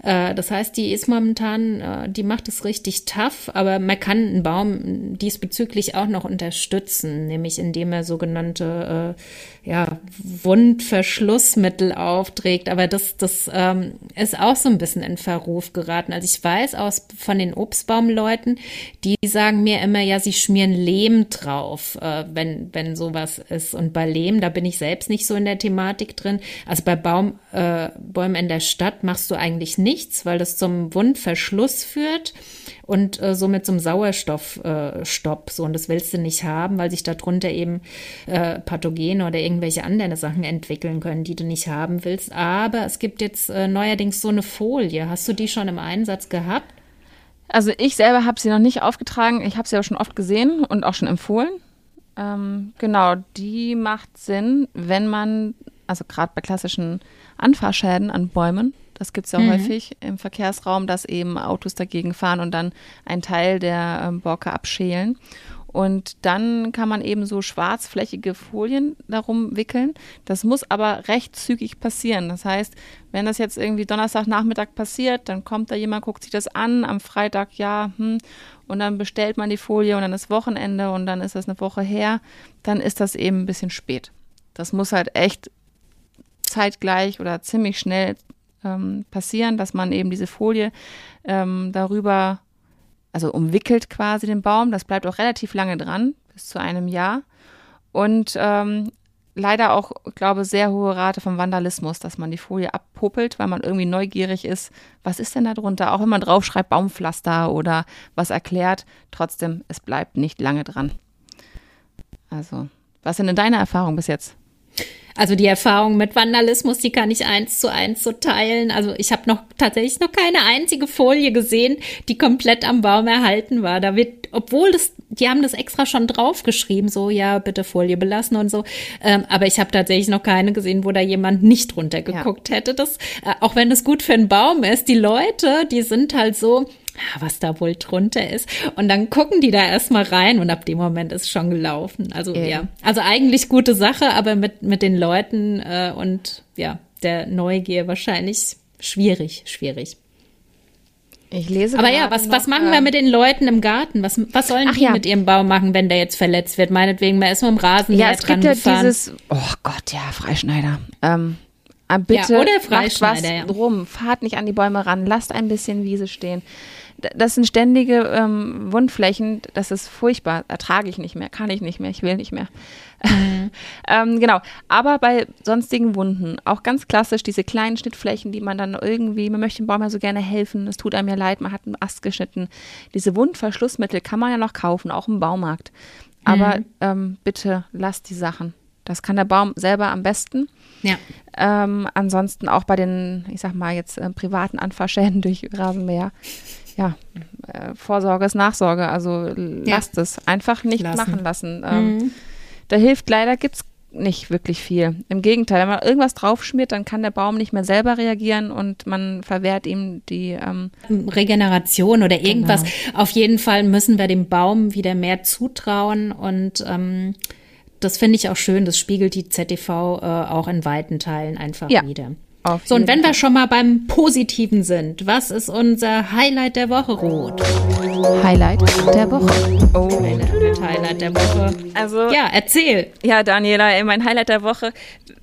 Äh, das heißt, die ist momentan, äh, die macht es richtig tough, aber man kann einen Baum diesbezüglich auch noch unterstützen, nämlich indem er so sogenannte äh, ja, Wundverschlussmittel aufträgt. Aber das, das ähm, ist auch so ein bisschen in Verruf geraten. Also ich weiß aus von den Obstbaumleuten, die sagen mir immer, ja, sie schmieren Lehm drauf, äh, wenn, wenn sowas ist. Und bei Lehm, da bin ich selbst nicht so in der Thematik drin. Also bei Baum, äh, Bäumen in der Stadt machst du eigentlich nichts, weil das zum Wundverschluss führt und äh, somit zum Sauerstoffstopp. Äh, so, und das willst du nicht haben, weil sich darunter eben äh, Pathogene oder irgendwelche anderen Sachen entwickeln können, die du nicht haben willst. Aber es gibt jetzt äh, neuerdings so eine Folie. Hast du die schon im Einsatz gehabt? Also ich selber habe sie noch nicht aufgetragen. Ich habe sie aber schon oft gesehen und auch schon empfohlen. Ähm, genau, die macht Sinn, wenn man, also gerade bei klassischen Anfahrschäden an Bäumen, das gibt es ja mhm. häufig im Verkehrsraum, dass eben Autos dagegen fahren und dann einen Teil der ähm, Borke abschälen. Und dann kann man eben so schwarzflächige Folien darum wickeln. Das muss aber recht zügig passieren. Das heißt, wenn das jetzt irgendwie Donnerstagnachmittag passiert, dann kommt da jemand, guckt sich das an, am Freitag, ja, hm, und dann bestellt man die Folie und dann ist Wochenende und dann ist das eine Woche her, dann ist das eben ein bisschen spät. Das muss halt echt zeitgleich oder ziemlich schnell ähm, passieren, dass man eben diese Folie ähm, darüber, also umwickelt quasi den Baum. Das bleibt auch relativ lange dran, bis zu einem Jahr. Und ähm, leider auch, glaube sehr hohe Rate von Vandalismus, dass man die Folie abpuppelt, weil man irgendwie neugierig ist, was ist denn da drunter? Auch wenn man draufschreibt Baumpflaster oder was erklärt, trotzdem, es bleibt nicht lange dran. Also, was sind denn deine Erfahrungen bis jetzt? Also die Erfahrung mit Vandalismus, die kann ich eins zu eins so teilen. Also ich habe noch tatsächlich noch keine einzige Folie gesehen, die komplett am Baum erhalten war. Da wird, obwohl das, die haben das extra schon draufgeschrieben, so ja, bitte Folie belassen und so. Ähm, aber ich habe tatsächlich noch keine gesehen, wo da jemand nicht runtergeguckt ja. hätte. Das, äh, auch wenn es gut für einen Baum ist, die Leute, die sind halt so, was da wohl drunter ist. Und dann gucken die da erstmal rein und ab dem Moment ist schon gelaufen. Also Eben. ja, also eigentlich gute Sache, aber mit, mit den Leuten äh, und ja, der Neugier wahrscheinlich schwierig, schwierig. Ich lese. Aber ja, was, noch, was machen wir mit den Leuten im Garten? Was, was sollen die ja. mit ihrem Baum machen, wenn der jetzt verletzt wird? Meinetwegen, man ist mit dem Rasen ja, es gibt ja gefahren. dieses, oh Gott, ja, Freischneider. Ähm, ah, bitte ja, oder Freischneider, macht was ja. drum, fahrt nicht an die Bäume ran, lasst ein bisschen Wiese stehen das sind ständige ähm, Wundflächen, das ist furchtbar, ertrage ich nicht mehr, kann ich nicht mehr, ich will nicht mehr. Mhm. [laughs] ähm, genau, aber bei sonstigen Wunden, auch ganz klassisch diese kleinen Schnittflächen, die man dann irgendwie, man möchte dem Baum ja so gerne helfen, es tut einem ja leid, man hat einen Ast geschnitten. Diese Wundverschlussmittel kann man ja noch kaufen, auch im Baumarkt. Aber mhm. ähm, bitte lasst die Sachen. Das kann der Baum selber am besten. Ja. Ähm, ansonsten auch bei den, ich sag mal jetzt äh, privaten Anfahrschäden [laughs] durch Rasenmäher ja, äh, Vorsorge ist Nachsorge. Also lasst ja. es einfach nicht lassen. machen lassen. Ähm, mhm. Da hilft leider gibt es nicht wirklich viel. Im Gegenteil, wenn man irgendwas draufschmiert, dann kann der Baum nicht mehr selber reagieren und man verwehrt ihm die ähm Regeneration oder irgendwas. Genau. Auf jeden Fall müssen wir dem Baum wieder mehr zutrauen und ähm, das finde ich auch schön. Das spiegelt die ZTV äh, auch in weiten Teilen einfach ja. wieder. Auf so, und wenn Fall. wir schon mal beim Positiven sind, was ist unser Highlight der Woche, Rot? Highlight der Woche. Oh. Highlight, Highlight der Woche. Also. Ja, erzähl. Ja, Daniela, mein Highlight der Woche.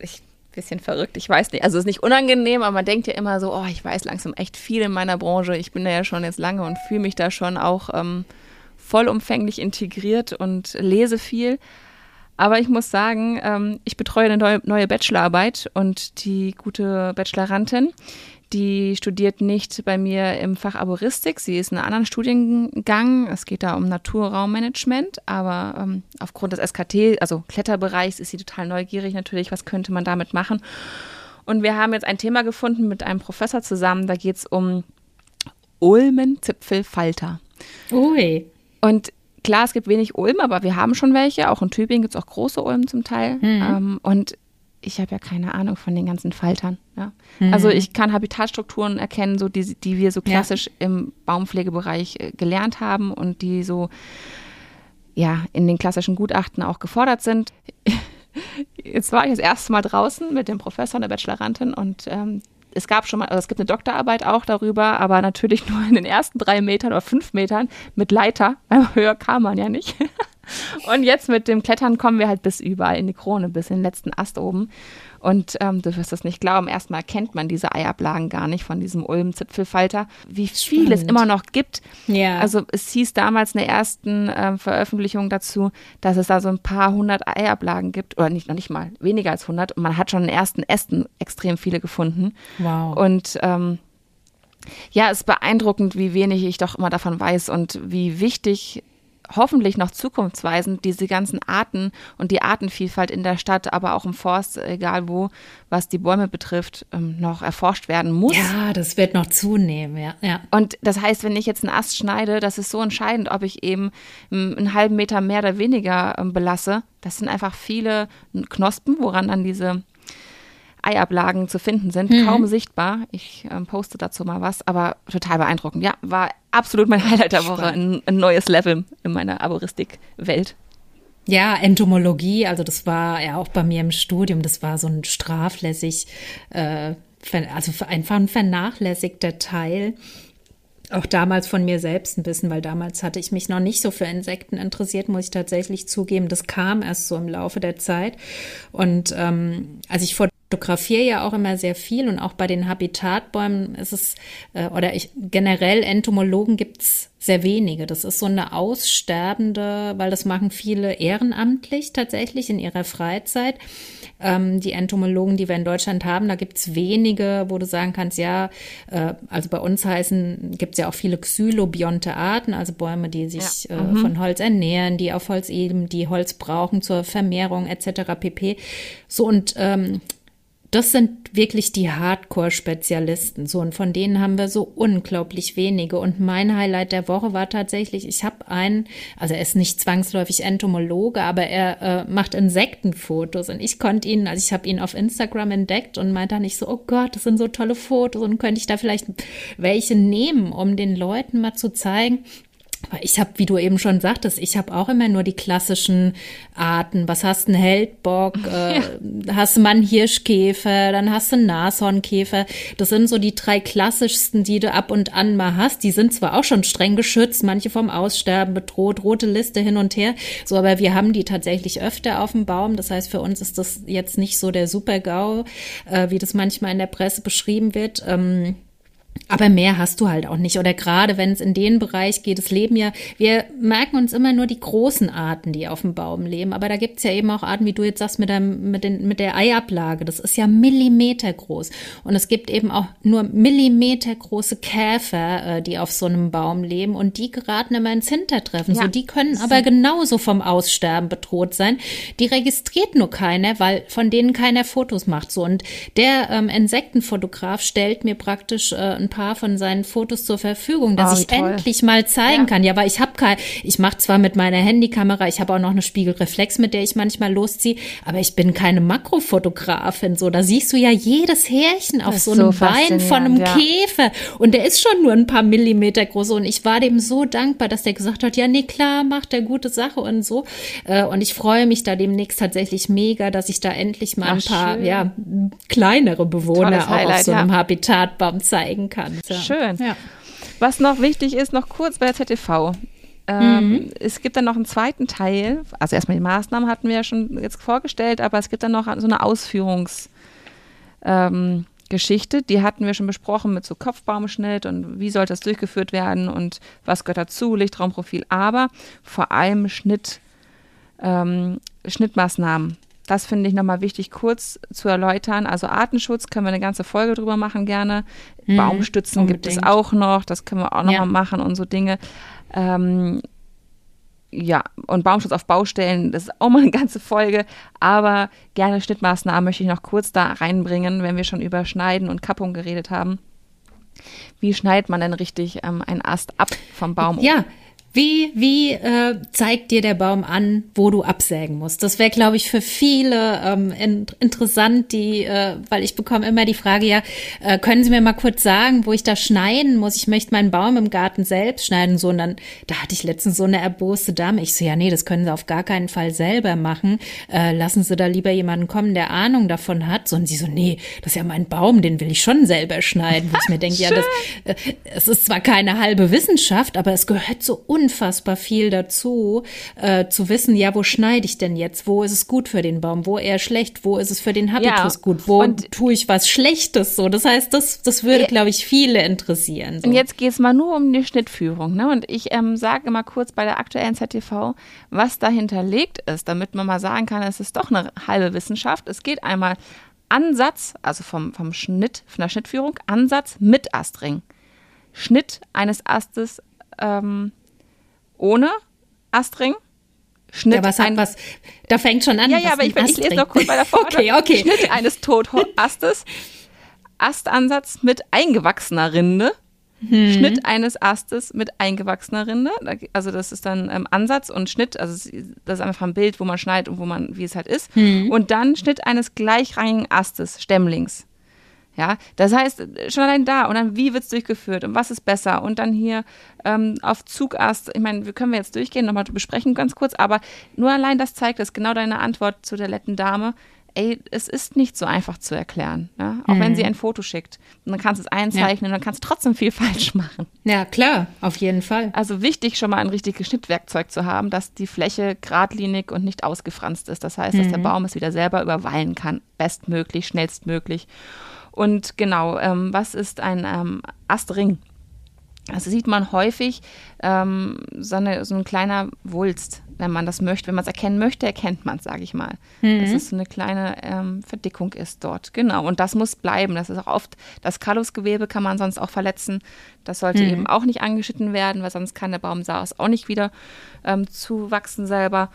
Ich bisschen verrückt, ich weiß nicht. Also es ist nicht unangenehm, aber man denkt ja immer so, oh, ich weiß langsam echt viel in meiner Branche. Ich bin da ja schon jetzt lange und fühle mich da schon auch ähm, vollumfänglich integriert und lese viel. Aber ich muss sagen, ähm, ich betreue eine neue, neue Bachelorarbeit und die gute Bachelorantin, die studiert nicht bei mir im Fach Arboristik. Sie ist in einem anderen Studiengang. Es geht da um Naturraummanagement. Aber ähm, aufgrund des SKT, also Kletterbereichs, ist sie total neugierig natürlich. Was könnte man damit machen? Und wir haben jetzt ein Thema gefunden mit einem Professor zusammen. Da geht es um Ulmenzipfelfalter. Ui. Und klar, es gibt wenig Ulm, aber wir haben schon welche. Auch in Tübingen gibt es auch große Ulm zum Teil. Mhm. Ähm, und ich habe ja keine Ahnung von den ganzen Faltern. Ja? Mhm. Also ich kann Habitatstrukturen erkennen, so die, die wir so klassisch ja. im Baumpflegebereich äh, gelernt haben und die so ja in den klassischen Gutachten auch gefordert sind. [laughs] Jetzt war ich das erste Mal draußen mit dem Professor und der Bachelorantin und ähm, es gab schon mal, also es gibt eine Doktorarbeit auch darüber, aber natürlich [laughs] nur in den ersten drei Metern oder fünf Metern mit Leiter, weil höher kam man ja nicht. [laughs] Und jetzt mit dem Klettern kommen wir halt bis überall in die Krone, bis in den letzten Ast oben. Und ähm, du wirst es nicht glauben, erstmal kennt man diese Eiablagen gar nicht von diesem Ulm-Zipfelfalter, wie viel Spannend. es immer noch gibt. Ja. Also es hieß damals in der ersten ähm, Veröffentlichung dazu, dass es da so ein paar hundert Eiablagen gibt, oder nicht, noch nicht mal, weniger als hundert. Und man hat schon in den ersten Ästen extrem viele gefunden. Wow. Und ähm, ja, es ist beeindruckend, wie wenig ich doch immer davon weiß und wie wichtig hoffentlich noch zukunftsweisend diese ganzen Arten und die Artenvielfalt in der Stadt, aber auch im Forst, egal wo, was die Bäume betrifft, ähm, noch erforscht werden muss. Ja, das wird noch zunehmen, ja. ja. Und das heißt, wenn ich jetzt einen Ast schneide, das ist so entscheidend, ob ich eben einen halben Meter mehr oder weniger ähm, belasse. Das sind einfach viele Knospen, woran dann diese Eiablagen zu finden sind, mhm. kaum sichtbar. Ich ähm, poste dazu mal was, aber total beeindruckend. Ja, war absolut mein Highlight der Woche, ein, ein neues Level in meiner Arboristik-Welt. Ja, Entomologie, also das war ja auch bei mir im Studium, das war so ein straflässig, äh, also einfach ein vernachlässigter Teil auch damals von mir selbst ein bisschen, weil damals hatte ich mich noch nicht so für Insekten interessiert, muss ich tatsächlich zugeben. Das kam erst so im Laufe der Zeit. Und ähm, als ich vor fotografiere ja auch immer sehr viel und auch bei den Habitatbäumen ist es, äh, oder ich, generell Entomologen gibt's sehr wenige. Das ist so eine aussterbende, weil das machen viele ehrenamtlich tatsächlich in ihrer Freizeit. Ähm, die Entomologen, die wir in Deutschland haben, da gibt's wenige, wo du sagen kannst, ja, äh, also bei uns heißen, gibt's ja auch viele xylobionte Arten, also Bäume, die sich ja. äh, mhm. von Holz ernähren, die auf Holz eben, die Holz brauchen zur Vermehrung etc. pp. So und ähm, das sind wirklich die Hardcore-Spezialisten. So, und von denen haben wir so unglaublich wenige. Und mein Highlight der Woche war tatsächlich, ich habe einen, also er ist nicht zwangsläufig Entomologe, aber er äh, macht Insektenfotos. Und ich konnte ihn, also ich habe ihn auf Instagram entdeckt und meinte dann nicht so, oh Gott, das sind so tolle Fotos und könnte ich da vielleicht welche nehmen, um den Leuten mal zu zeigen, ich habe, wie du eben schon sagtest, ich habe auch immer nur die klassischen Arten. Was hast du, einen Heldbock, [laughs] äh, ja. hast du mal einen Hirschkäfer, dann hast du einen Nashornkäfer. Das sind so die drei klassischsten, die du ab und an mal hast. Die sind zwar auch schon streng geschützt, manche vom Aussterben bedroht, rote Liste hin und her. So, aber wir haben die tatsächlich öfter auf dem Baum. Das heißt, für uns ist das jetzt nicht so der Super-GAU, äh, wie das manchmal in der Presse beschrieben wird. Ähm, aber mehr hast du halt auch nicht. Oder gerade wenn es in den Bereich geht, es leben ja, wir merken uns immer nur die großen Arten, die auf dem Baum leben. Aber da gibt es ja eben auch Arten, wie du jetzt sagst, mit, dem, mit, den, mit der Eiablage. Das ist ja Millimeter groß. Und es gibt eben auch nur Millimeter große Käfer, äh, die auf so einem Baum leben. Und die geraten immer ins Hintertreffen. Ja. So, die können aber genauso vom Aussterben bedroht sein. Die registriert nur keiner, weil von denen keiner Fotos macht. So, und der ähm, Insektenfotograf stellt mir praktisch äh, ein paar von seinen Fotos zur Verfügung, dass oh, ich toll. endlich mal zeigen ja. kann. Ja, aber ich habe kein, ich mache zwar mit meiner Handykamera, ich habe auch noch eine Spiegelreflex, mit der ich manchmal losziehe, aber ich bin keine Makrofotografin. So, da siehst du ja jedes Härchen auf so einem so Bein von einem ja. Käfer und der ist schon nur ein paar Millimeter groß und ich war dem so dankbar, dass der gesagt hat, ja, nee, klar, macht der gute Sache und so. Äh, und ich freue mich da demnächst tatsächlich mega, dass ich da endlich mal Ach, ein paar, schön. ja, kleinere Bewohner auch auf so einem ja. Habitatbaum zeigen kannst. Ja. Schön. Ja. Was noch wichtig ist, noch kurz bei der ZTV. Ähm, mhm. Es gibt dann noch einen zweiten Teil. Also erstmal die Maßnahmen hatten wir ja schon jetzt vorgestellt, aber es gibt dann noch so eine Ausführungsgeschichte. Ähm, die hatten wir schon besprochen mit so Kopfbaumschnitt und wie sollte das durchgeführt werden und was gehört dazu, Lichtraumprofil, aber vor allem Schnitt, ähm, Schnittmaßnahmen das finde ich nochmal wichtig, kurz zu erläutern. Also Artenschutz können wir eine ganze Folge drüber machen, gerne. Mhm, Baumstützen unbedingt. gibt es auch noch, das können wir auch nochmal ja. machen und so Dinge. Ähm, ja, und Baumschutz auf Baustellen, das ist auch mal eine ganze Folge, aber gerne Schnittmaßnahmen möchte ich noch kurz da reinbringen, wenn wir schon über Schneiden und Kappung geredet haben. Wie schneidet man denn richtig ähm, einen Ast ab vom Baum? Ja, wie, wie äh, zeigt dir der Baum an, wo du absägen musst? Das wäre, glaube ich, für viele ähm, in, interessant, die, äh, weil ich bekomme immer die Frage, ja, äh, können Sie mir mal kurz sagen, wo ich da schneiden muss? Ich möchte meinen Baum im Garten selbst schneiden. So, und dann, da hatte ich letztens so eine erboste Dame. Ich so, ja, nee, das können Sie auf gar keinen Fall selber machen. Äh, lassen Sie da lieber jemanden kommen, der Ahnung davon hat. So, und sie so, nee, das ist ja mein Baum, den will ich schon selber schneiden. Wo ich mir denke, ja, das, äh, es ist zwar keine halbe Wissenschaft, aber es gehört so un unfassbar viel dazu, äh, zu wissen, ja, wo schneide ich denn jetzt? Wo ist es gut für den Baum? Wo eher schlecht? Wo ist es für den Habitus ja, gut? Wo tue ich was Schlechtes? So, das heißt, das, das würde, glaube ich, viele interessieren. So. Und jetzt geht es mal nur um die Schnittführung. Ne? Und ich ähm, sage mal kurz bei der aktuellen ZTV, was dahinter liegt ist, damit man mal sagen kann, es ist doch eine halbe Wissenschaft. Es geht einmal Ansatz, also vom, vom Schnitt, von der Schnittführung, Ansatz mit Astring. Schnitt eines Astes ähm, ohne Astring. Schnitt ja, was hat was? Da fängt schon an. Ja, ja, aber ich, ich lese noch kurz bei der Vorder [laughs] okay, okay. Schnitt eines Totastes. Astansatz mit eingewachsener Rinde. Hm. Schnitt eines Astes mit eingewachsener Rinde. Also das ist dann ähm, Ansatz und Schnitt. Also das ist einfach ein Bild, wo man schneidet und wo man, wie es halt ist. Hm. Und dann Schnitt eines gleichrangigen Astes, Stämmlings. Ja, das heißt, schon allein da und dann, wie wird es durchgeführt und was ist besser und dann hier ähm, auf Zugast, ich meine, wir können wir jetzt durchgehen, nochmal besprechen ganz kurz, aber nur allein das zeigt es, genau deine Antwort zu der letzten Dame. ey, es ist nicht so einfach zu erklären. Ja? Auch mhm. wenn sie ein Foto schickt. Und dann kannst du es einzeichnen ja. und dann kannst du trotzdem viel [laughs] falsch machen. Ja, klar, auf jeden Fall. Also wichtig, schon mal ein richtiges Schnittwerkzeug zu haben, dass die Fläche geradlinig und nicht ausgefranst ist. Das heißt, dass mhm. der Baum es wieder selber überweilen kann. Bestmöglich, schnellstmöglich. Und genau, ähm, was ist ein ähm, Astring? Also sieht man häufig ähm, so, eine, so ein kleiner Wulst, wenn man das möchte. Wenn man es erkennen möchte, erkennt man es, sage ich mal. Mhm. Dass es so eine kleine ähm, Verdickung ist dort. Genau. Und das muss bleiben. Das ist auch oft, das Kallusgewebe kann man sonst auch verletzen. Das sollte mhm. eben auch nicht angeschnitten werden, weil sonst kann der Baumsaus auch nicht wieder ähm, zuwachsen selber.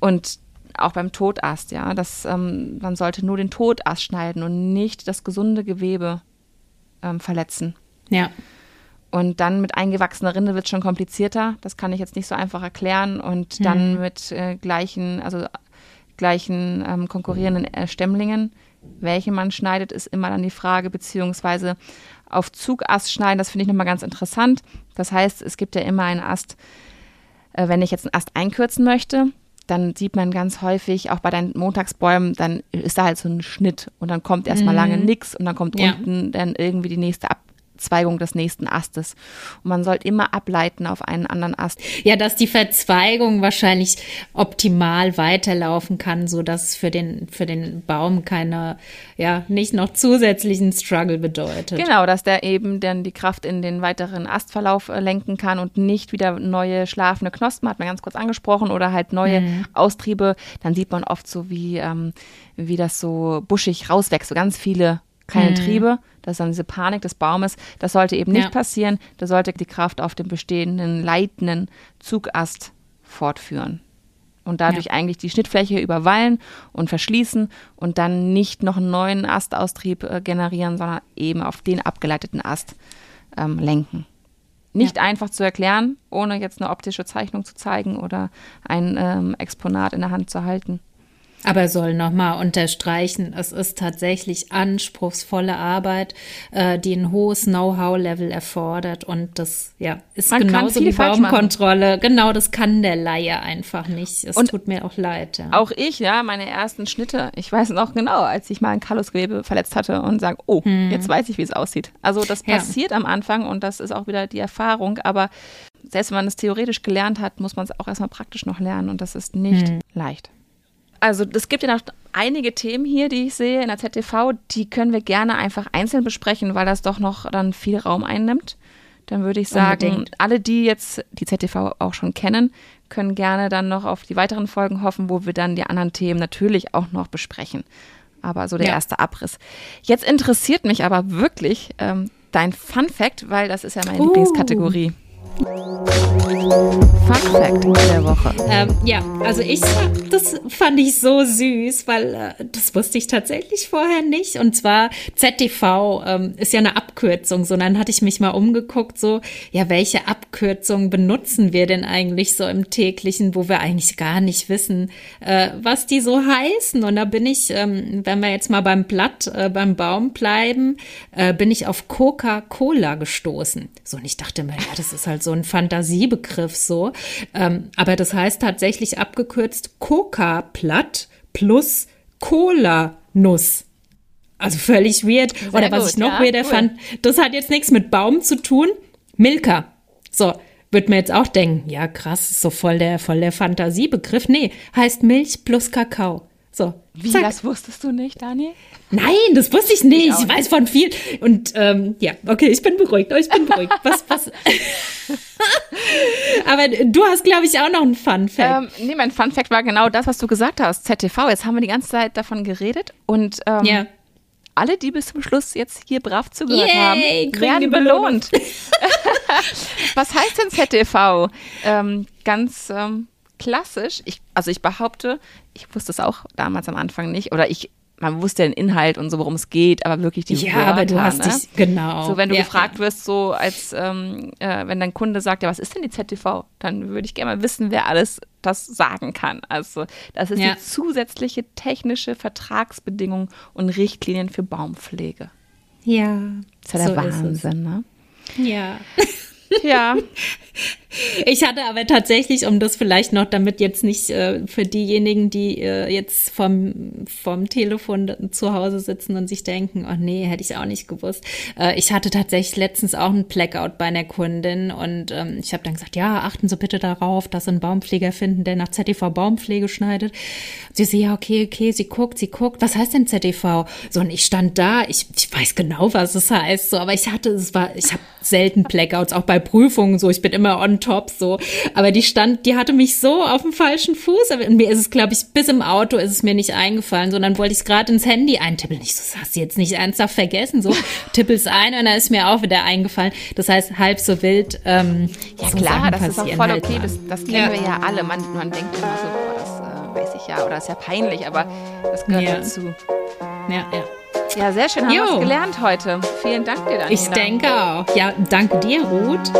Und auch beim Totast, ja, das, ähm, man sollte nur den Totast schneiden und nicht das gesunde Gewebe ähm, verletzen. Ja. Und dann mit eingewachsener Rinde wird es schon komplizierter. Das kann ich jetzt nicht so einfach erklären. Und mhm. dann mit äh, gleichen, also gleichen ähm, konkurrierenden äh, Stämmlingen, welche man schneidet, ist immer dann die Frage, beziehungsweise auf Zugast schneiden, das finde ich nochmal ganz interessant. Das heißt, es gibt ja immer einen Ast, äh, wenn ich jetzt einen Ast einkürzen möchte, dann sieht man ganz häufig, auch bei deinen Montagsbäumen, dann ist da halt so ein Schnitt und dann kommt erstmal mhm. lange nichts und dann kommt ja. unten dann irgendwie die nächste Ab Verzweigung des nächsten Astes. Und man sollte immer ableiten auf einen anderen Ast. Ja, dass die Verzweigung wahrscheinlich optimal weiterlaufen kann, so dass es für den, für den Baum keine, ja, nicht noch zusätzlichen Struggle bedeutet. Genau, dass der eben dann die Kraft in den weiteren Astverlauf äh, lenken kann und nicht wieder neue schlafende Knospen, hat man ganz kurz angesprochen, oder halt neue mhm. Austriebe. Dann sieht man oft so, wie, ähm, wie das so buschig rauswächst, so ganz viele keine mhm. Triebe. Das ist dann diese Panik des Baumes. Das sollte eben nicht ja. passieren. Da sollte die Kraft auf dem bestehenden leitenden Zugast fortführen. Und dadurch ja. eigentlich die Schnittfläche überwallen und verschließen und dann nicht noch einen neuen Astaustrieb äh, generieren, sondern eben auf den abgeleiteten Ast ähm, lenken. Nicht ja. einfach zu erklären, ohne jetzt eine optische Zeichnung zu zeigen oder ein ähm, Exponat in der Hand zu halten. Aber soll nochmal unterstreichen, es ist tatsächlich anspruchsvolle Arbeit, äh, die ein hohes Know-how-Level erfordert. Und das ja, ist Man genauso wie Baumkontrolle. Genau, das kann der Laie einfach nicht. Es und tut mir auch leid. Ja. Auch ich, ja, meine ersten Schnitte, ich weiß noch genau, als ich mal ein Kallusgewebe verletzt hatte und sage, oh, hm. jetzt weiß ich, wie es aussieht. Also das passiert ja. am Anfang und das ist auch wieder die Erfahrung. Aber selbst wenn man es theoretisch gelernt hat, muss man es auch erstmal praktisch noch lernen und das ist nicht hm. leicht also es gibt ja noch einige Themen hier, die ich sehe in der ZTV, die können wir gerne einfach einzeln besprechen, weil das doch noch dann viel Raum einnimmt. Dann würde ich sagen, Unbedingt. alle, die jetzt die ZTV auch schon kennen, können gerne dann noch auf die weiteren Folgen hoffen, wo wir dann die anderen Themen natürlich auch noch besprechen. Aber so der ja. erste Abriss. Jetzt interessiert mich aber wirklich ähm, dein Fun Fact, weil das ist ja meine uh. Lieblingskategorie. Fun Fact der Woche. Ähm, ja, also ich, das fand ich so süß, weil äh, das wusste ich tatsächlich vorher nicht. Und zwar ZTV ähm, ist ja eine Abkürzung, so dann hatte ich mich mal umgeguckt, so, ja, welche Abkürzungen benutzen wir denn eigentlich so im täglichen, wo wir eigentlich gar nicht wissen, äh, was die so heißen. Und da bin ich, ähm, wenn wir jetzt mal beim Blatt, äh, beim Baum bleiben, äh, bin ich auf Coca-Cola gestoßen. So, und ich dachte mir, ja, das ist halt so ein Fantasiebegriff so. Ähm, aber das heißt tatsächlich abgekürzt Coca-Platt plus Cola-Nuss. Also völlig weird. Sehr Oder was gut, ich noch ja, weirder cool. fand, das hat jetzt nichts mit Baum zu tun. Milka. So, wird mir jetzt auch denken, ja krass, ist so voll der, voll der Fantasiebegriff. Nee, heißt Milch plus Kakao. So. Wie, zack. das wusstest du nicht, Daniel? Nein, das wusste ich nicht. Ich, ich weiß von viel. Und ähm, ja, okay, ich bin beruhigt. Oh, ich bin beruhigt. Was, was? [laughs] Aber du hast, glaube ich, auch noch einen Fun Fact. Ähm, nee, mein Fun Fact war genau das, was du gesagt hast. ZTV. Jetzt haben wir die ganze Zeit davon geredet und ähm, yeah. alle, die bis zum Schluss jetzt hier brav zugehört Yay, haben, werden belohnt. [laughs] [laughs] was heißt denn ZTV? Ähm, ganz ähm, klassisch. Ich, also ich behaupte, ich wusste es auch damals am Anfang nicht, oder ich man wusste den Inhalt und so, worum es geht, aber wirklich die Ja, Wörter, aber du hast ne? dich, genau. So, wenn du ja, gefragt wirst, so als, ähm, äh, wenn dein Kunde sagt, ja, was ist denn die ZTV? Dann würde ich gerne mal wissen, wer alles das sagen kann. Also, das ist ja. die zusätzliche technische Vertragsbedingung und Richtlinien für Baumpflege. Ja. Das ist ja der so Wahnsinn, ne? Ja. [laughs] Ja. [laughs] Ich hatte aber tatsächlich, um das vielleicht noch, damit jetzt nicht äh, für diejenigen, die äh, jetzt vom, vom Telefon zu Hause sitzen und sich denken, oh nee, hätte ich auch nicht gewusst. Äh, ich hatte tatsächlich letztens auch einen Blackout bei einer Kundin und ähm, ich habe dann gesagt, ja, achten Sie bitte darauf, dass Sie einen Baumpfleger finden, der nach ZTV Baumpflege schneidet. Sie so, ja, okay, okay, sie guckt, sie guckt, was heißt denn ZTV? So, und ich stand da, ich, ich weiß genau, was es heißt, so, aber ich hatte, es war, ich habe selten Blackouts, auch bei Prüfungen so, ich bin immer on top so. Aber die stand, die hatte mich so auf dem falschen Fuß. Aber mir ist es, glaube ich, bis im Auto ist es mir nicht eingefallen, sondern wollte ich es gerade ins Handy eintippeln. Ich so, hast du jetzt nicht ernsthaft vergessen? So, [laughs] tippel's ein und dann ist mir auch wieder eingefallen. Das heißt, halb so wild. Ähm, ja so klar, das ist auch voll halt okay. Das, das kennen ja. wir ja alle. Man, man denkt immer so, boah, das äh, weiß ich ja oder ist ja peinlich, aber das gehört ja. dazu. Ja, ja. Ja, sehr schön. Haben wir gelernt heute. Vielen Dank dir, Daniela. Ich denke auch. Ja, danke dir, Ruth.